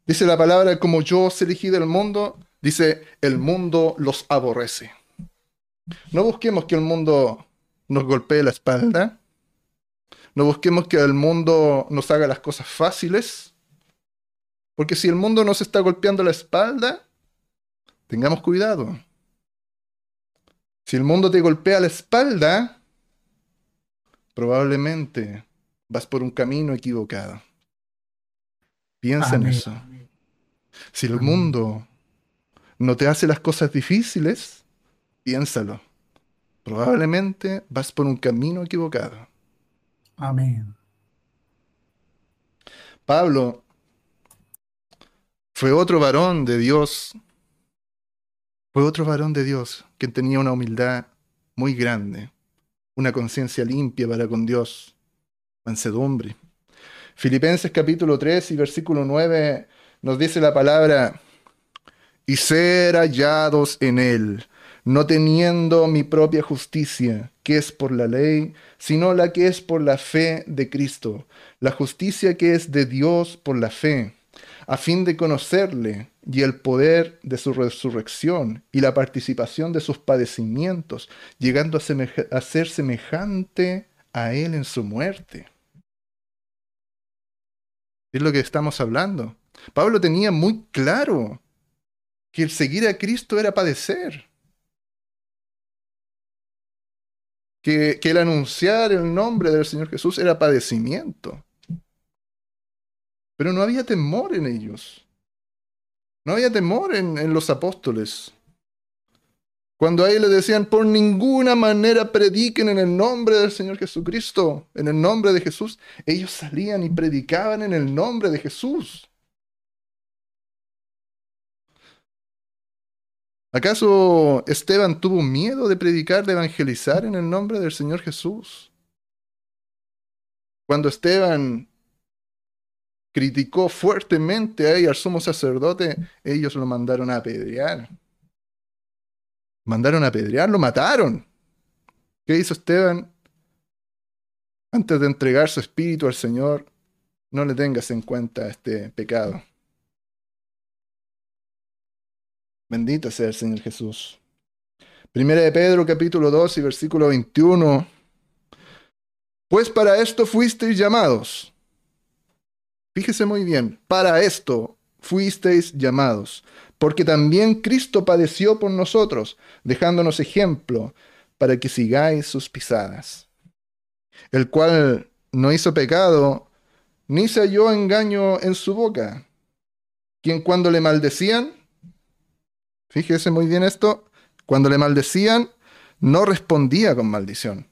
dice la palabra, como yo os elegí del mundo, dice, el mundo los aborrece. No busquemos que el mundo nos golpee la espalda, no busquemos que el mundo nos haga las cosas fáciles, porque si el mundo nos está golpeando la espalda, tengamos cuidado. Si el mundo te golpea la espalda, probablemente vas por un camino equivocado. Piensa en eso. Si el mundo no te hace las cosas difíciles, piénsalo. probablemente vas por un camino equivocado. Amén. Pablo fue otro varón de Dios, fue otro varón de Dios que tenía una humildad muy grande, una conciencia limpia para con Dios, mansedumbre. Filipenses capítulo 3 y versículo 9 nos dice la palabra, y ser hallados en él, no teniendo mi propia justicia, que es por la ley, sino la que es por la fe de Cristo, la justicia que es de Dios por la fe, a fin de conocerle y el poder de su resurrección y la participación de sus padecimientos, llegando a, ser semejante a él en su muerte. Es lo que estamos hablando. Pablo tenía muy claro que el seguir a Cristo era padecer. Que, el anunciar el nombre del Señor Jesús era padecimiento. Pero no había temor en ellos. No había temor en, los apóstoles. Cuando a él le decían, por ninguna manera prediquen en el nombre del Señor Jesucristo, en el nombre de Jesús, ellos salían y predicaban en el nombre de Jesús. ¿Acaso Esteban tuvo miedo de predicar, de evangelizar en el nombre del Señor Jesús? Cuando Esteban criticó fuertemente a él, al sumo sacerdote, ellos lo mandaron a apedrear. Mandaron a apedrear, lo mataron. ¿Qué hizo Esteban? Antes de entregar su espíritu al Señor, no le tengas en cuenta este pecado. Bendito sea el Señor Jesús. Primera de Pedro capítulo 2 y versículo 21. Pues para esto fuisteis llamados. Fíjese muy bien, para esto fuisteis llamados, porque también Cristo padeció por nosotros, dejándonos ejemplo para que sigáis sus pisadas, el cual no hizo pecado, ni se halló engaño en su boca, quien cuando le maldecían, Fíjese muy bien esto. Cuando le maldecían, no respondía con maldición.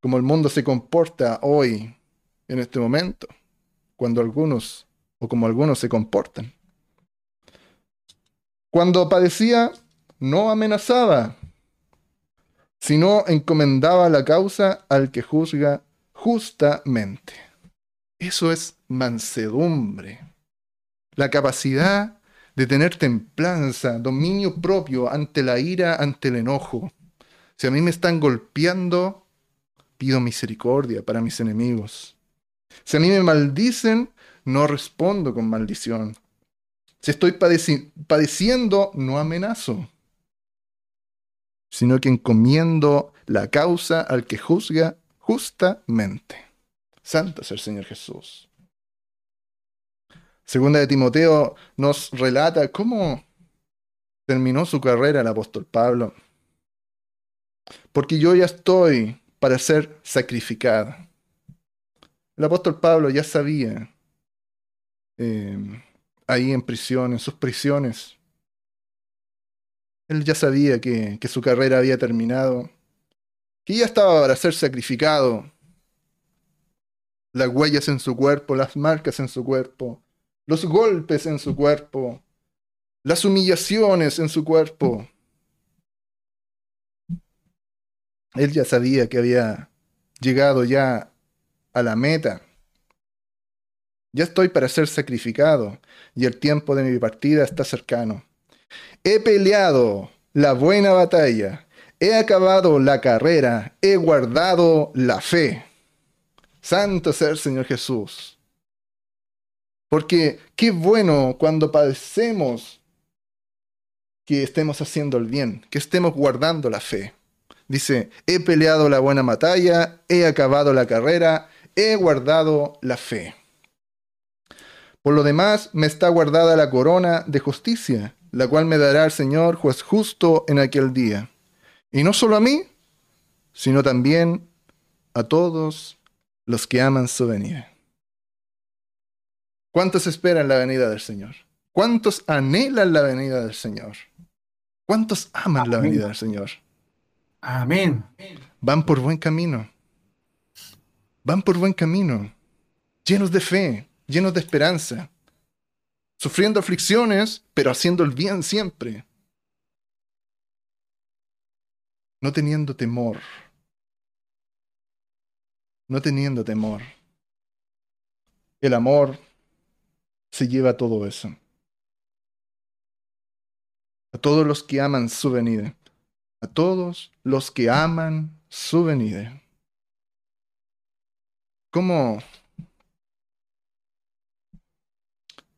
Como el mundo se comporta hoy, en este momento, cuando algunos, o como algunos se comportan. Cuando padecía, no amenazaba, sino encomendaba la causa al que juzga justamente. Eso es mansedumbre. La capacidad de tener templanza, dominio propio ante la ira, ante el enojo. Si a mí me están golpeando, pido misericordia para mis enemigos. Si a mí me maldicen, no respondo con maldición. Si estoy padeciendo, no amenazo, sino que encomiendo la causa al que juzga justamente. Santo es el Señor Jesús. Segunda de Timoteo nos relata cómo terminó su carrera el apóstol Pablo. Porque yo ya estoy para ser sacrificado. El apóstol Pablo ya sabía, eh, ahí en prisión, en sus prisiones, él ya sabía que, que su carrera había terminado, que ya estaba para ser sacrificado. Las huellas en su cuerpo, las marcas en su cuerpo, los golpes en su cuerpo, las humillaciones en su cuerpo. Él ya sabía que había llegado ya a la meta. Ya estoy para ser sacrificado y el tiempo de mi partida está cercano. He peleado la buena batalla, he acabado la carrera, he guardado la fe. Santo sea el Señor Jesús. Porque qué bueno cuando padecemos que estemos haciendo el bien, que estemos guardando la fe. Dice, he peleado la buena batalla, he acabado la carrera, he guardado la fe. Por lo demás, me está guardada la corona de justicia, la cual me dará el Señor juez justo en aquel día. Y no solo a mí, sino también a todos los que aman su venida. ¿Cuántos esperan la venida del Señor? ¿Cuántos anhelan la venida del Señor? ¿Cuántos aman la venida del Señor? Amén. Van por buen camino. Van por buen camino. Llenos de fe, llenos de esperanza. Sufriendo aflicciones, pero haciendo el bien siempre. No teniendo temor. No teniendo temor. El amor se lleva todo eso. A todos los que aman su venida. A todos los que aman su venida. ¿Cómo,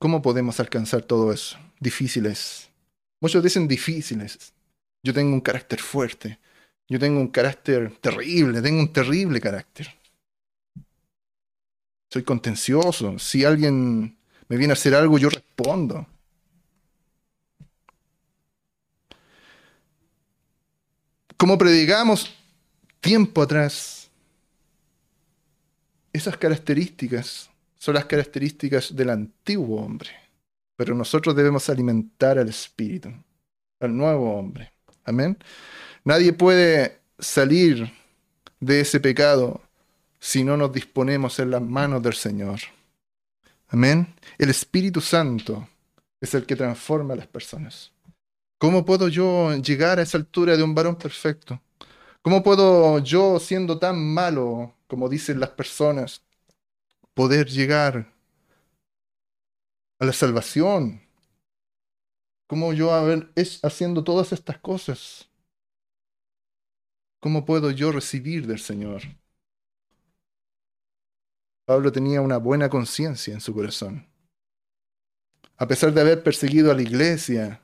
¿Cómo podemos alcanzar todo eso? Difíciles. Muchos dicen difíciles. Yo tengo un carácter fuerte. Yo tengo un carácter terrible. Tengo un terrible carácter. Soy contencioso. Si alguien me viene a hacer algo, yo respondo. Como predicamos tiempo atrás, esas características son las características del antiguo hombre, pero nosotros debemos alimentar al espíritu, al nuevo hombre. Amén. Nadie puede salir de ese pecado si no nos disponemos en las manos del Señor. Amén. El Espíritu Santo es el que transforma a las personas. ¿Cómo puedo yo llegar a esa altura de un varón perfecto? ¿Cómo puedo yo, siendo tan malo, como dicen las personas, poder llegar a la salvación? ¿Cómo yo haber, es, haciendo todas estas cosas? ¿Cómo puedo yo recibir del Señor? Pablo tenía una buena conciencia en su corazón. A pesar de haber perseguido a la iglesia,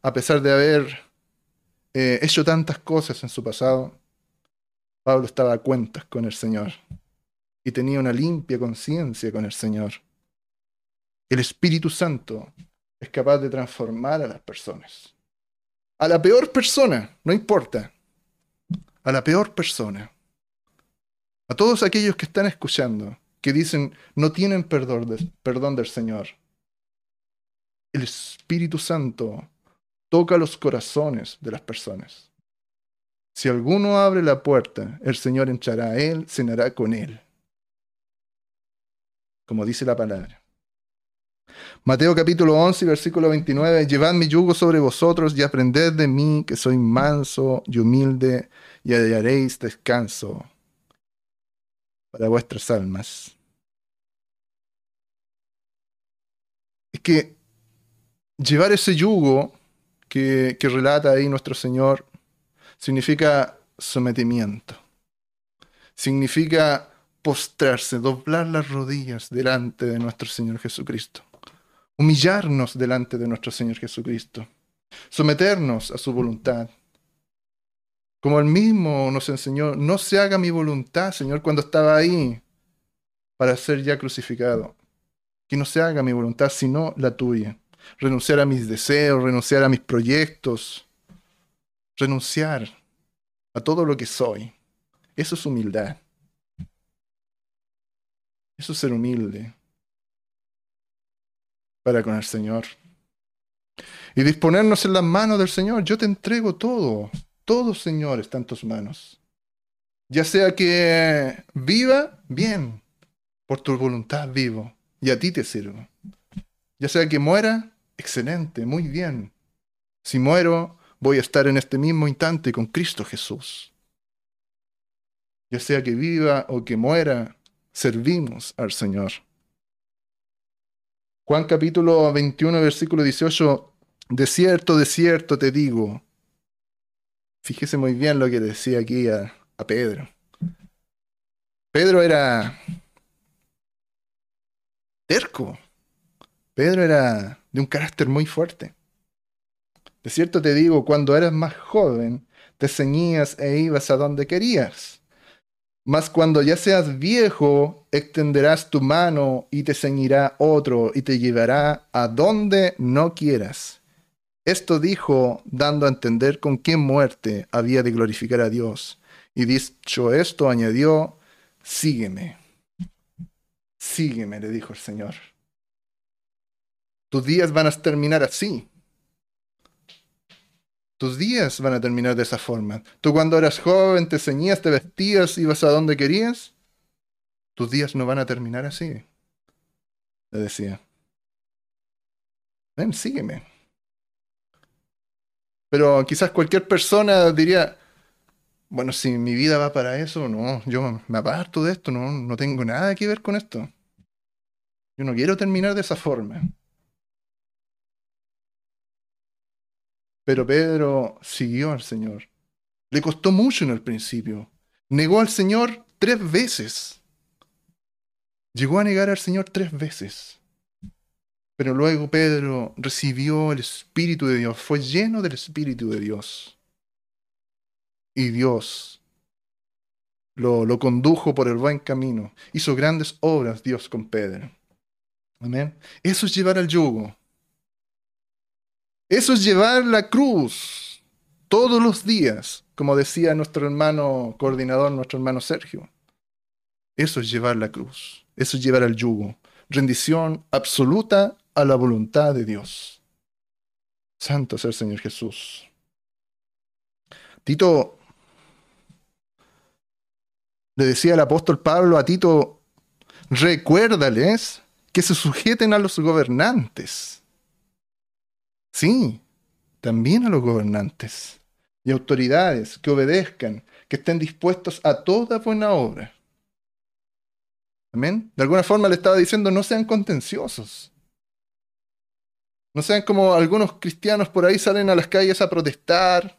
a pesar de haber eh, hecho tantas cosas en su pasado, Pablo estaba a cuentas con el Señor y tenía una limpia conciencia con el Señor. El Espíritu Santo es capaz de transformar a las personas. A la peor persona, no importa. A la peor persona. A todos aquellos que están escuchando, que dicen no tienen perdón, perdón del Señor. El Espíritu Santo toca los corazones de las personas. Si alguno abre la puerta, el Señor entrará a él, cenará con él. Como dice la palabra. Mateo capítulo 11, versículo 29. Llevad mi yugo sobre vosotros y aprended de mí, que soy manso y humilde, y hallaréis descanso para vuestras almas. Es que llevar ese yugo que, relata ahí nuestro Señor significa sometimiento. Significa postrarse, doblar las rodillas delante de nuestro Señor Jesucristo. Humillarnos delante de nuestro Señor Jesucristo. Someternos a su voluntad. Como él mismo nos enseñó, no se haga mi voluntad, Señor, cuando estaba ahí para ser ya crucificado. Que no se haga mi voluntad, sino la tuya renunciar a mis deseos, renunciar a mis proyectos, renunciar a todo lo que soy. Eso es humildad. Eso es ser humilde para con el Señor. Y disponernos en las manos del Señor. Yo te entrego todo. Todo, Señor, está en tus manos. Ya sea que viva, bien. Por tu voluntad vivo. Y a ti te sirvo. Ya sea que muera, excelente, muy bien. Si muero, voy a estar en este mismo instante con Cristo Jesús. Ya sea que viva o que muera, servimos al Señor. Juan capítulo 21, versículo 18, de cierto, de cierto te digo. Fíjese muy bien lo que decía aquí a, a Pedro. Pedro era terco. Pedro era de un carácter muy fuerte. De cierto te digo, cuando eras más joven, te ceñías e ibas a donde querías. Mas cuando ya seas viejo, extenderás tu mano y te ceñirá otro y te llevará a donde no quieras. Esto dijo, dando a entender con qué muerte había de glorificar a Dios. Y dicho esto, añadió, sígueme. Sígueme, le dijo el Señor. Tus días van a terminar así. Tus días van a terminar de esa forma. Tú cuando eras joven te ceñías, te vestías, ibas a donde querías. Tus días no van a terminar así. Le decía. Ven, sígueme. Pero quizás cualquier persona diría, bueno, si mi vida va para eso, no, yo me aparto de esto, no, no tengo nada que ver con esto. Yo no quiero terminar de esa forma. Pero Pedro siguió al Señor. Le costó mucho en el principio. Negó al Señor tres veces. Llegó a negar al Señor tres veces. Pero luego Pedro recibió el Espíritu de Dios, fue lleno del Espíritu de Dios. Y Dios lo, condujo por el buen camino. Hizo grandes obras Dios con Pedro. Amén. Eso es llevar al yugo. Eso es llevar la cruz todos los días, como decía nuestro hermano coordinador, nuestro hermano Sergio. Eso es llevar la cruz. Eso es llevar al yugo. Rendición absoluta a la voluntad de Dios. Santo es el Señor Jesús. Tito le decía el apóstol Pablo a Tito, recuérdales que se sujeten a los gobernantes. Sí, también a los gobernantes y autoridades que obedezcan, que estén dispuestos a toda buena obra. Amén. De alguna forma le estaba diciendo, no sean contenciosos. No sean como algunos cristianos por ahí salen a las calles a protestar,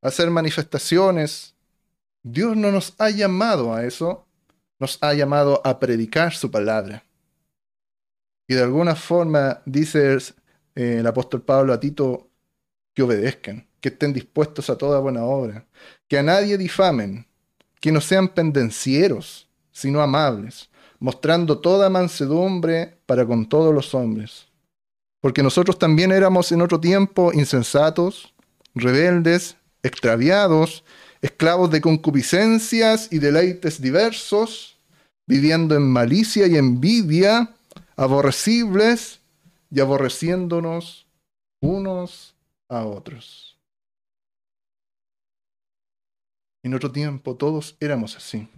a hacer manifestaciones. Dios no nos ha llamado a eso, nos ha llamado a predicar su palabra. Y de alguna forma dice eh, el apóstol Pablo a Tito que obedezcan, que estén dispuestos a toda buena obra, que a nadie difamen, que no sean pendencieros, sino amables, mostrando toda mansedumbre para con todos los hombres. Porque nosotros también éramos en otro tiempo insensatos, rebeldes, extraviados, esclavos de concupiscencias y deleites diversos, viviendo en malicia y envidia, aborrecibles y aborreciéndonos unos a otros. En otro tiempo todos éramos así.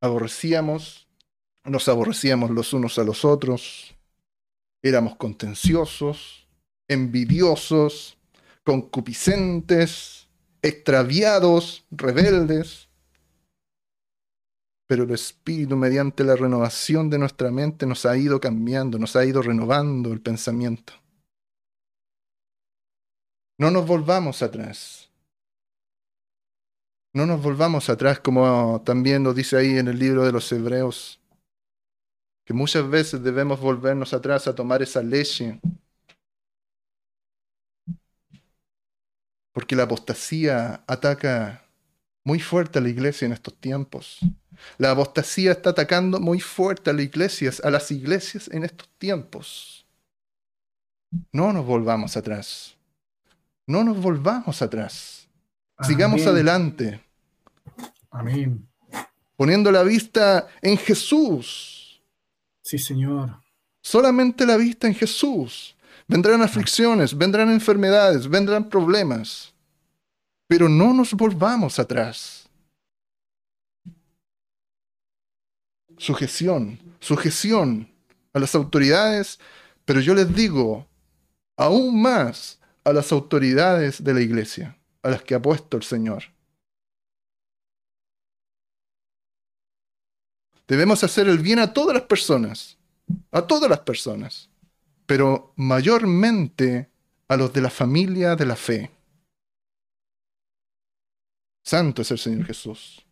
Aborrecíamos, nos aborrecíamos los unos a los otros, éramos contenciosos, envidiosos, concupiscentes, extraviados, rebeldes. Pero el Espíritu, mediante la renovación de nuestra mente, nos ha ido cambiando, nos ha ido renovando el pensamiento. No nos volvamos atrás. No nos volvamos atrás, como también lo dice ahí en el libro de los Hebreos que muchas veces debemos volvernos atrás a tomar esa leche. Porque la apostasía ataca muy fuerte a la iglesia en estos tiempos. La apostasía está atacando muy fuerte a las iglesias, a las iglesias en estos tiempos. No nos volvamos atrás. No nos volvamos atrás. Sigamos adelante. Amén. Poniendo la vista en Jesús Sí, Señor. Solamente la vista en Jesús. Vendrán aflicciones, vendrán enfermedades, vendrán problemas. Pero no nos volvamos atrás. Sujeción, sujeción a las autoridades, pero yo les digo, aún más a las autoridades de la iglesia, a las que ha puesto el Señor. Debemos hacer el bien a todas las personas, a todas las personas, pero mayormente a los de la familia de la fe. Santo es el Señor Jesús.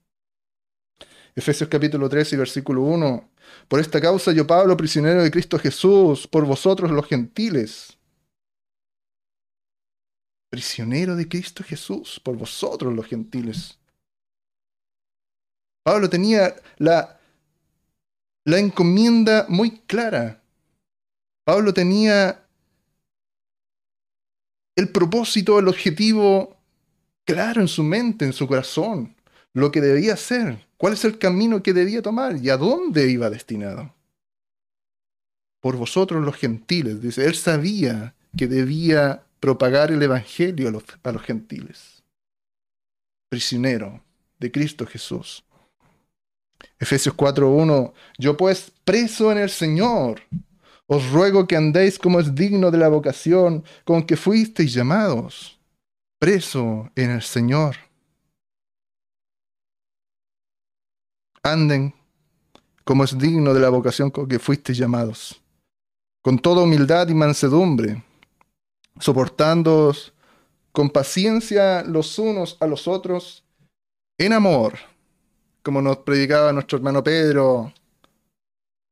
Efesios capítulo 3 y versículo 1. Por esta causa yo, Pablo, prisionero de Cristo Jesús, por vosotros los gentiles. Prisionero de Cristo Jesús, por vosotros los gentiles. Pablo tenía la la encomienda muy clara. Pablo tenía el propósito, el objetivo claro en su mente, en su corazón, lo que debía hacer, cuál es el camino que debía tomar y a dónde iba destinado. Por vosotros los gentiles, dice, él sabía que debía propagar el Evangelio a los, a los gentiles. Prisionero de Cristo Jesús. Efesios 4.1, yo pues preso en el Señor, os ruego que andéis como es digno de la vocación con que fuisteis llamados, preso en el Señor. Anden como es digno de la vocación con que fuisteis llamados, con toda humildad y mansedumbre, soportándoos con paciencia los unos a los otros en amor, como nos predicaba nuestro hermano Pedro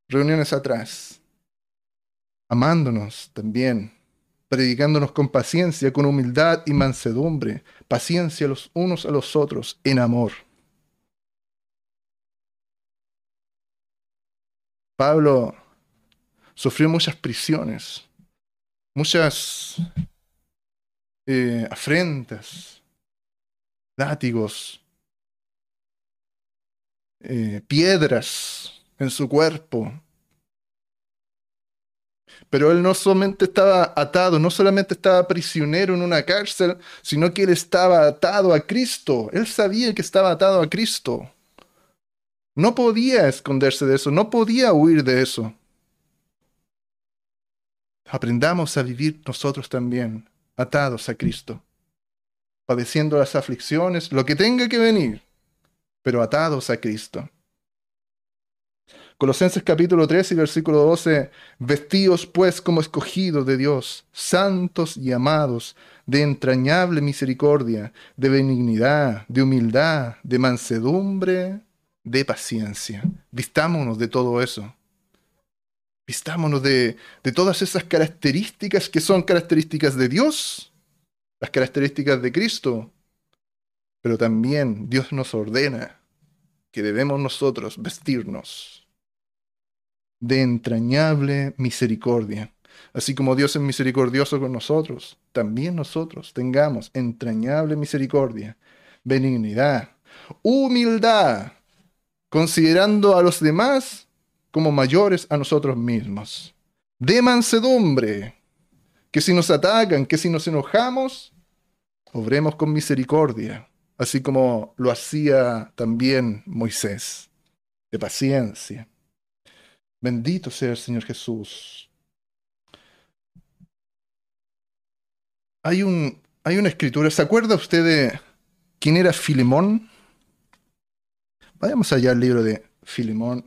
reuniones atrás, amándonos también, predicándonos con paciencia, con humildad y mansedumbre, paciencia los unos a los otros en amor. Pablo sufrió muchas prisiones, muchas eh, afrentas, látigos, eh, piedras en su cuerpo. Pero él no solamente estaba atado, no solamente estaba prisionero en una cárcel, sino que él estaba atado a Cristo. Él sabía que estaba atado a Cristo. No podía esconderse de eso, no podía huir de eso. Aprendamos a vivir nosotros también, atados a Cristo, padeciendo las aflicciones, lo que tenga que venir, pero atados a Cristo. Colosenses capítulo 3 y versículo 12, vestidos pues como escogidos de Dios, santos y amados, de entrañable misericordia, de benignidad, de humildad, de mansedumbre, de paciencia. Vistámonos de todo eso. Vistámonos de, de todas esas características que son características de Dios, las características de Cristo, pero también Dios nos ordena que debemos nosotros vestirnos de entrañable misericordia. Así como Dios es misericordioso con nosotros, también nosotros tengamos entrañable misericordia, benignidad, humildad, considerando a los demás como mayores a nosotros mismos, de mansedumbre, que si nos atacan, que si nos enojamos, obremos con misericordia, así como lo hacía también Moisés, de paciencia. Bendito sea el Señor Jesús. Hay, un, hay una escritura, ¿se acuerda usted de quién era Filemón? Vayamos allá al libro de Filemón.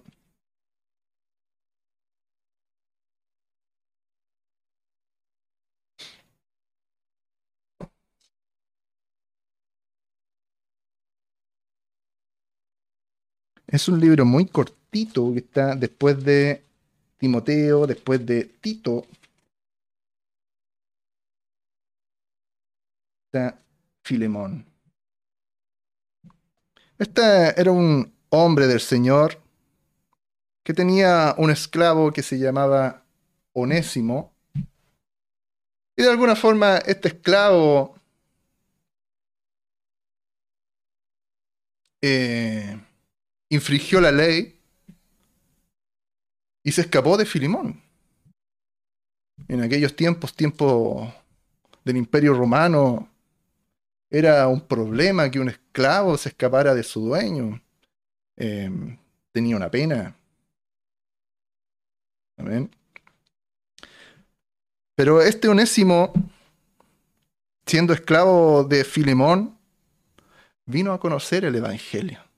Es un libro muy cortito que está después de Timoteo, después de Tito. Está Filemón. Este era un hombre del Señor que tenía un esclavo que se llamaba Onésimo. Y de alguna forma este esclavo eh, infringió la ley y se escapó de Filimón. En aquellos tiempos, tiempos del Imperio Romano, era un problema que un esclavo se escapara de su dueño. Em, tenía una pena. Amén. Pero este Onésimo, siendo esclavo de Filemón, vino a conocer el Evangelio.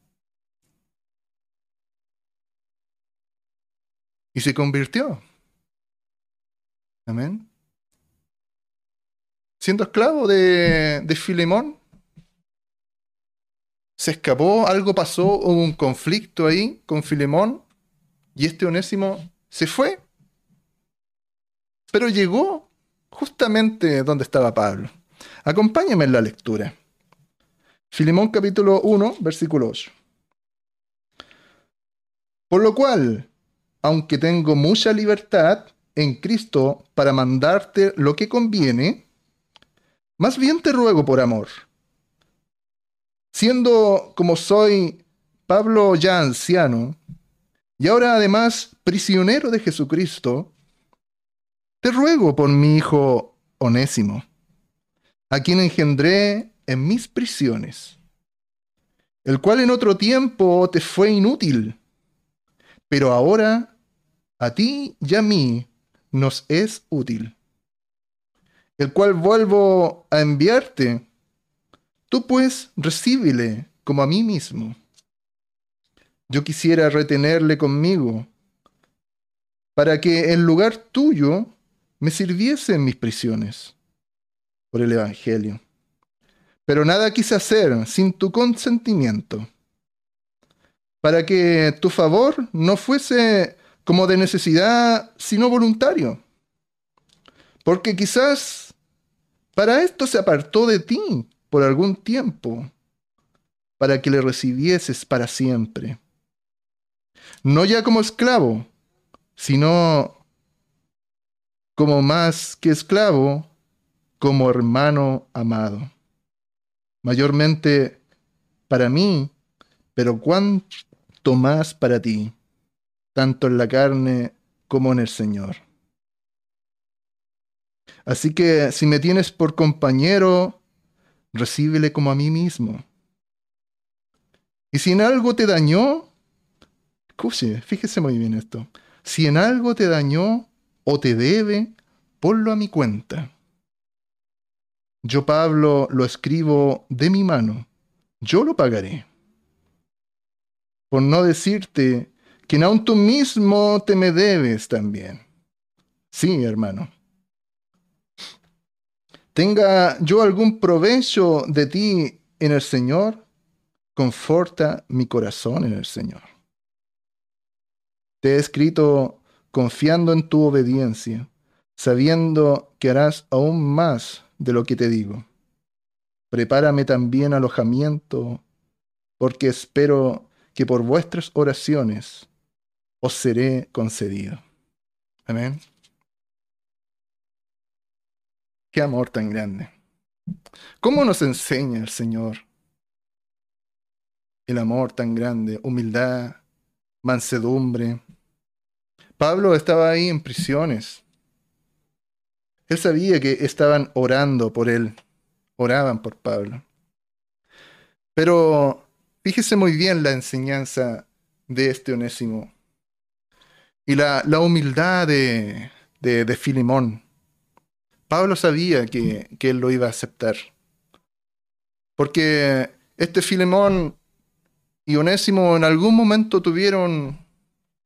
y se convirtió. Amén. Siendo esclavo de, Filemón, se escapó, algo pasó, hubo un conflicto ahí con Filemón y este Onésimo se fue. Pero llegó justamente donde estaba Pablo. Acompáñame en la lectura. Filemón capítulo 1, versículo 8. Por lo cual, aunque tengo mucha libertad en Cristo para mandarte lo que conviene, más bien te ruego por amor. Siendo como soy Pablo ya anciano, y ahora además prisionero de Jesucristo, te ruego por mi hijo Onésimo, a quien engendré en mis prisiones, el cual en otro tiempo te fue inútil, pero ahora a ti y a mí nos es útil, el cual vuelvo a enviarte. Tú pues recíbele como a mí mismo. Yo quisiera retenerle conmigo, para que en lugar tuyo me sirviese en mis prisiones por el Evangelio. Pero nada quise hacer sin tu consentimiento, para que tu favor no fuese como de necesidad, sino voluntario. Porque quizás para esto se apartó de ti por algún tiempo, para que le recibieses para siempre. No ya como esclavo, sino como más que esclavo, como hermano amado. Mayormente para mí, pero cuánto más para ti, tanto en la carne como en el Señor. Así que si me tienes por compañero, recíbele como a mí mismo. Y si en algo te dañó, escuche, fíjese muy bien esto. Si en algo te dañó o te debe, ponlo a mi cuenta. Yo, Pablo, lo escribo de mi mano. Yo lo pagaré. Por no decirte que aun tú mismo te me debes también. Sí, hermano. Tenga yo algún provecho de ti en el Señor, conforta mi corazón en el Señor. Te he escrito confiando en tu obediencia, sabiendo que harás aún más de lo que te digo. Prepárame también alojamiento, porque espero que por vuestras oraciones os seré concedido. Amén. Qué amor tan grande. ¿Cómo nos enseña el Señor el amor tan grande, humildad, mansedumbre? Pablo estaba ahí en prisiones. Él sabía que estaban orando por él, oraban por Pablo. Pero fíjese muy bien la enseñanza de este onésimo y la, humildad de, de, Filimón. Pablo sabía que, que, él lo iba a aceptar. Porque este Filemón y Onésimo en algún momento tuvieron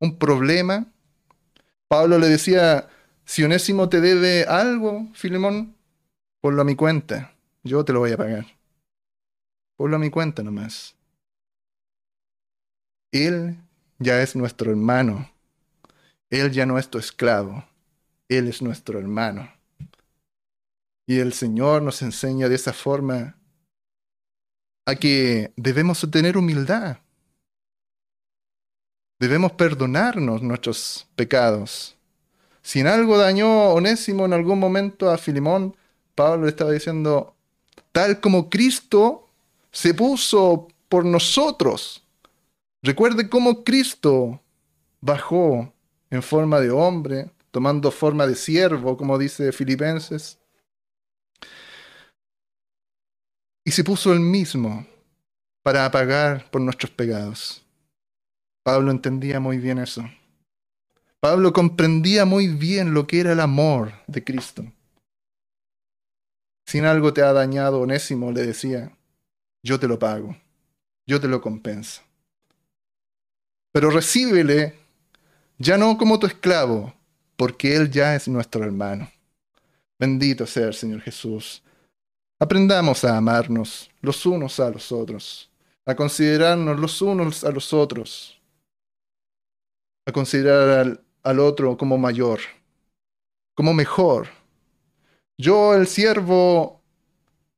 un problema. Pablo le decía, si Onésimo te debe algo, Filemón, ponlo a mi cuenta. Yo te lo voy a pagar. Ponlo a mi cuenta nomás. Él ya es nuestro hermano. Él ya no es tu esclavo, Él es nuestro hermano. Y el Señor nos enseña de esa forma a que debemos tener humildad. Debemos perdonarnos nuestros pecados. Si en algo dañó Onésimo en algún momento a Filimón, Pablo le estaba diciendo, tal como Cristo se puso por nosotros. Recuerde cómo Cristo bajó en forma de hombre, tomando forma de siervo, como dice Filipenses. Y se puso él mismo para pagar por nuestros pecados. Pablo entendía muy bien eso. Pablo comprendía muy bien lo que era el amor de Cristo. Si algo te ha dañado, Onésimo le decía, yo te lo pago, yo te lo compenso. Pero recíbele ya no como tu esclavo, porque Él ya es nuestro hermano. Bendito sea el Señor Jesús. Aprendamos a amarnos los unos a los otros, a considerarnos los unos a los otros, a considerar al, otro como mayor, como mejor. Yo, el siervo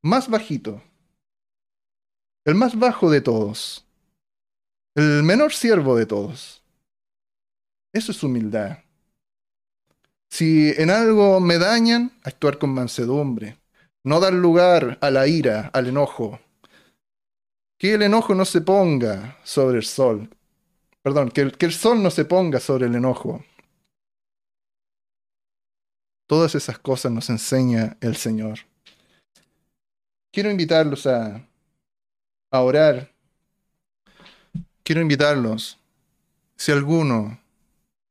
más bajito, el más bajo de todos, el menor siervo de todos eso es humildad. Si en algo me dañan, actuar con mansedumbre. No dar lugar a la ira, al enojo. Que el enojo no se ponga sobre el sol. Perdón, que el, que el sol no se ponga sobre el enojo. Todas esas cosas nos enseña el Señor. Quiero invitarlos a, a orar. Quiero invitarlos, si alguno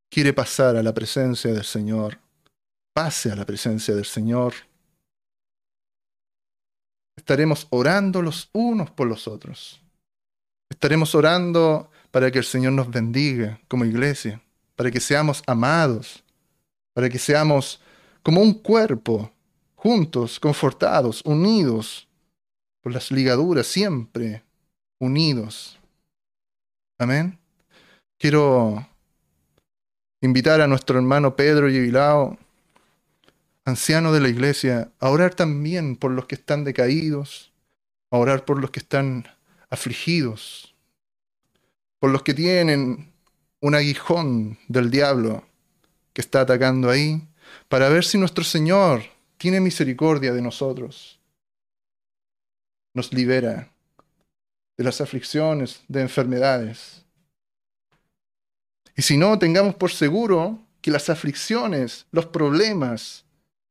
quiere pasar a la presencia del Señor, pase a la presencia del Señor. Estaremos orando los unos por los otros. Estaremos orando para que el Señor nos bendiga como iglesia, para que seamos amados, para que seamos como un cuerpo, juntos, confortados, unidos por las ligaduras, siempre unidos. Amén. Quiero invitar a nuestro hermano Pedro Yevilao, anciano de la iglesia, a orar también por los que están decaídos, a orar por los que están afligidos, por los que tienen un aguijón del diablo que está atacando ahí, para ver si nuestro Señor tiene misericordia de nosotros, nos libera de las aflicciones, de enfermedades. Y si no, tengamos por seguro que las aflicciones, los problemas,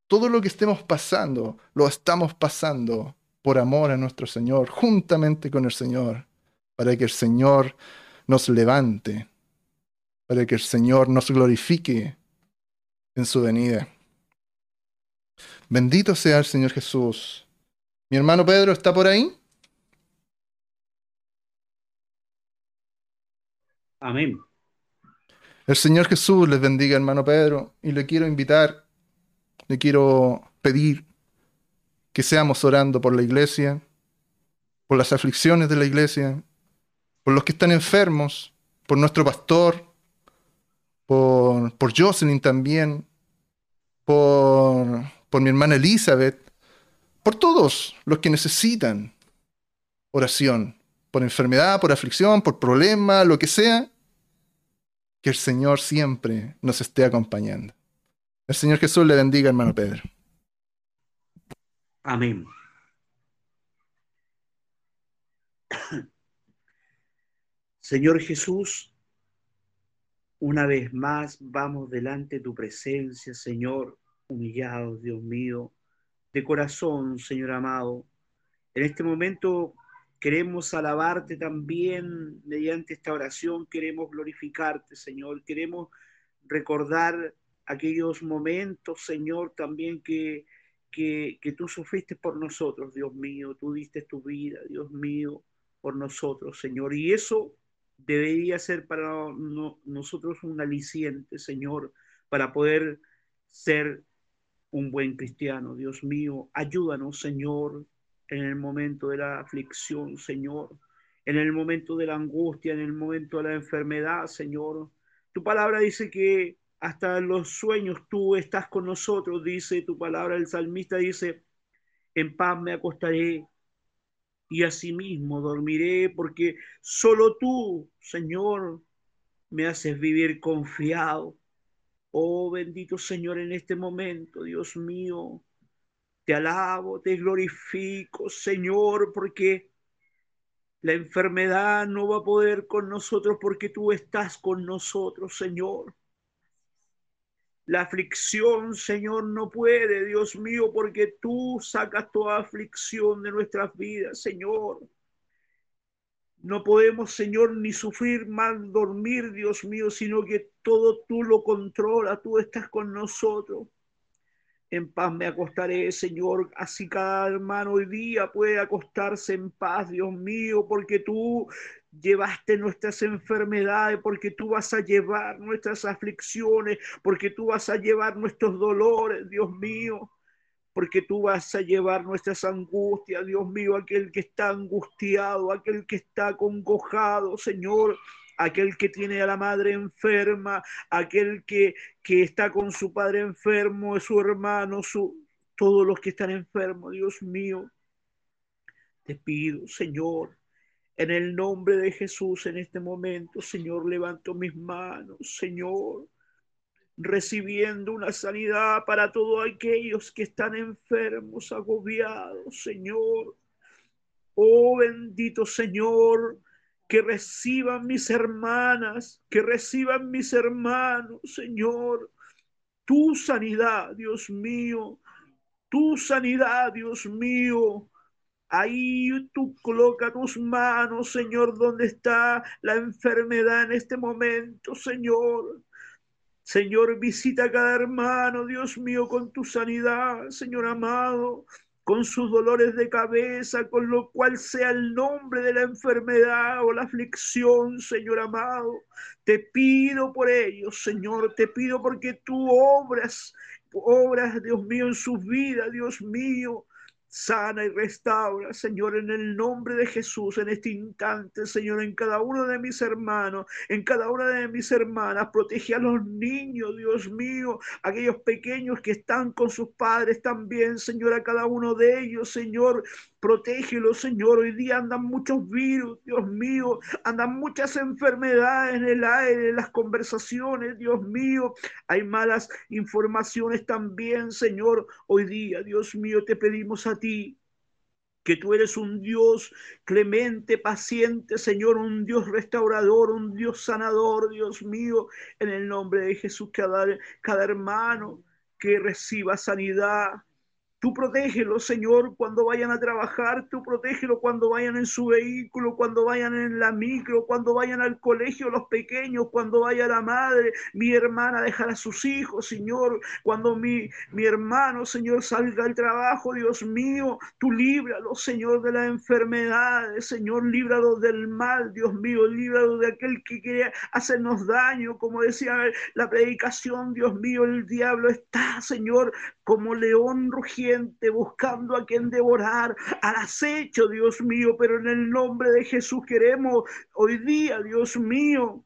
todo lo que estemos pasando, lo estamos pasando por amor a nuestro Señor, juntamente con el Señor, para que el Señor nos levante, para que el Señor nos glorifique en su venida. Bendito sea el Señor Jesús. Mi hermano Pedro está por ahí. Amén. El Señor Jesús les bendiga, hermano Pedro, y le quiero invitar, le quiero pedir que seamos orando por la iglesia, por las aflicciones de la iglesia, por los que están enfermos, por nuestro pastor, por, por Jocelyn también, por, por mi hermana Elizabeth, por todos los que necesitan oración, por enfermedad, por aflicción, por problema, lo que sea, que el Señor siempre nos esté acompañando. El Señor Jesús le bendiga, hermano Pedro. Amén. Señor Jesús, una vez más vamos delante de tu presencia, Señor, humillados, Dios mío, de corazón, Señor amado. En este momento queremos alabarte también mediante esta oración, queremos glorificarte, Señor, queremos recordar aquellos momentos, Señor, también que, que, que tú sufriste por nosotros, Dios mío, tú diste tu vida, Dios mío, por nosotros, Señor. Y eso debería ser para nosotros un aliciente, Señor, para poder ser un buen cristiano. Dios mío, ayúdanos, Señor, en el momento de la aflicción, Señor, en el momento de la angustia, en el momento de la enfermedad, Señor. Tu palabra dice que hasta los sueños tú estás con nosotros, dice tu palabra, el salmista dice, en paz me acostaré y asimismo dormiré, porque solo tú, Señor, me haces vivir confiado. Oh bendito Señor, en este momento, Dios mío, te alabo, te glorifico, Señor, porque la enfermedad no va a poder con nosotros porque tú estás con nosotros, Señor. La aflicción, Señor, no puede, Dios mío, porque tú sacas toda aflicción de nuestras vidas, Señor. No podemos, Señor, ni sufrir mal dormir, Dios mío, sino que todo tú lo controlas, tú estás con nosotros. En paz me acostaré, Señor. Así cada hermano hoy día puede acostarse en paz, Dios mío, porque tú llevaste nuestras enfermedades, porque tú vas a llevar nuestras aflicciones, porque tú vas a llevar nuestros dolores, Dios mío, porque tú vas a llevar nuestras angustias, Dios mío, aquel que está angustiado, aquel que está congojado, Señor, aquel que tiene a la madre enferma, aquel que, que está con su padre enfermo, su hermano, su, todos los que están enfermos, Dios mío. Te pido, Señor, en el nombre de Jesús en este momento, Señor, levanto mis manos, Señor, recibiendo una sanidad para todos aquellos que están enfermos, agobiados, Señor. Oh bendito Señor, que reciban mis hermanas, que reciban mis hermanos, Señor, tu sanidad, Dios mío, tu sanidad, Dios mío. Ahí tú coloca tus manos, Señor, donde está la enfermedad en este momento, Señor. Señor, visita a cada hermano, Dios mío, con tu sanidad, Señor amado con sus dolores de cabeza, con lo cual sea el nombre de la enfermedad o la aflicción, Señor amado. Te pido por ellos, Señor, te pido porque tú obras, obras, Dios mío, en sus vidas, Dios mío. Sana y restaura, Señor, en el nombre de Jesús, en este instante, Señor, en cada uno de mis hermanos, en cada una de mis hermanas. Protege a los niños, Dios mío, aquellos pequeños que están con sus padres también, Señor, a cada uno de ellos, Señor. Protégelo, Señor. Hoy día andan muchos virus, Dios mío. Andan muchas enfermedades en el aire, en las conversaciones, Dios mío. Hay malas informaciones también, Señor. Hoy día, Dios mío, te pedimos a ti que tú eres un Dios clemente, paciente, Señor, un Dios restaurador, un Dios sanador, Dios mío, en el nombre de Jesús, cada, cada hermano que reciba sanidad, Tú protégelo, Señor, cuando vayan a trabajar, tú protégelo cuando vayan en su vehículo, cuando vayan en la micro, cuando vayan al colegio los pequeños, cuando vaya la madre, mi hermana a dejar a sus hijos, Señor, cuando mi, mi hermano, Señor, salga al trabajo, Dios mío, tú líbralo, Señor, de las enfermedades, Señor, líbralo del mal, Dios mío, líbralo de aquel que quiere hacernos daño, como decía la predicación, Dios mío, el diablo está, Señor, como león rugiente buscando a quien devorar, al acecho, Dios mío, pero en el nombre de Jesús queremos hoy día, Dios mío,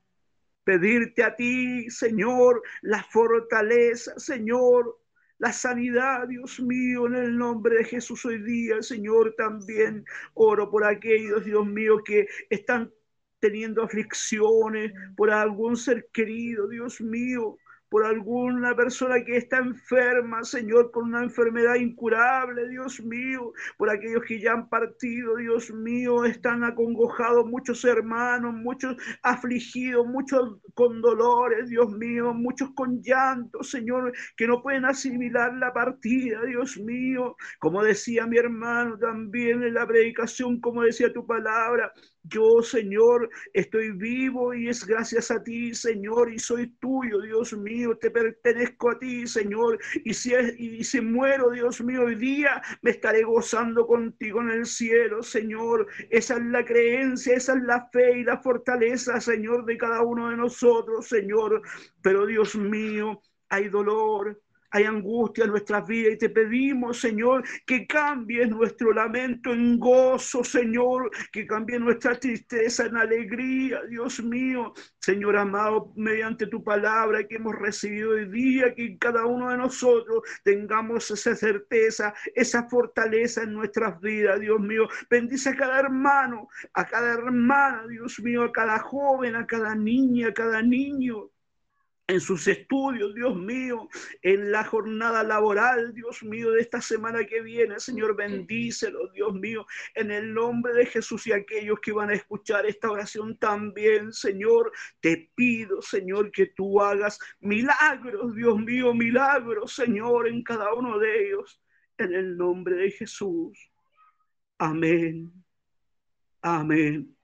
pedirte a ti, Señor, la fortaleza, Señor, la sanidad, Dios mío, en el nombre de Jesús hoy día, Señor, también oro por aquellos, Dios mío, que están teniendo aflicciones por algún ser querido, Dios mío por alguna persona que está enferma, Señor, con una enfermedad incurable, Dios mío, por aquellos que ya han partido, Dios mío, están acongojados muchos hermanos, muchos afligidos, muchos con dolores, Dios mío, muchos con llanto, Señor, que no pueden asimilar la partida, Dios mío, como decía mi hermano también en la predicación, como decía tu palabra, yo, Señor, estoy vivo y es gracias a ti, Señor, y soy tuyo, Dios mío, te pertenezco a ti, Señor, y si, y si muero, Dios mío, hoy día me estaré gozando contigo en el cielo, Señor. Esa es la creencia, esa es la fe y la fortaleza, Señor, de cada uno de nosotros, Señor. Pero, Dios mío, hay dolor, hay angustia en nuestras vidas y te pedimos, Señor, que cambie nuestro lamento en gozo, Señor, que cambie nuestra tristeza en alegría, Dios mío. Señor amado, mediante tu palabra que hemos recibido hoy día, que cada uno de nosotros tengamos esa certeza, esa fortaleza en nuestras vidas, Dios mío. Bendice a cada hermano, a cada hermana, Dios mío, a cada joven, a cada niña, a cada niño en sus estudios, Dios mío, en la jornada laboral, Dios mío, de esta semana que viene, Señor, bendícelo, Dios mío, en el nombre de Jesús y aquellos que van a escuchar esta oración también, Señor, te pido, Señor, que tú hagas milagros, Dios mío, milagros, Señor, en cada uno de ellos, en el nombre de Jesús. Amén. Amén.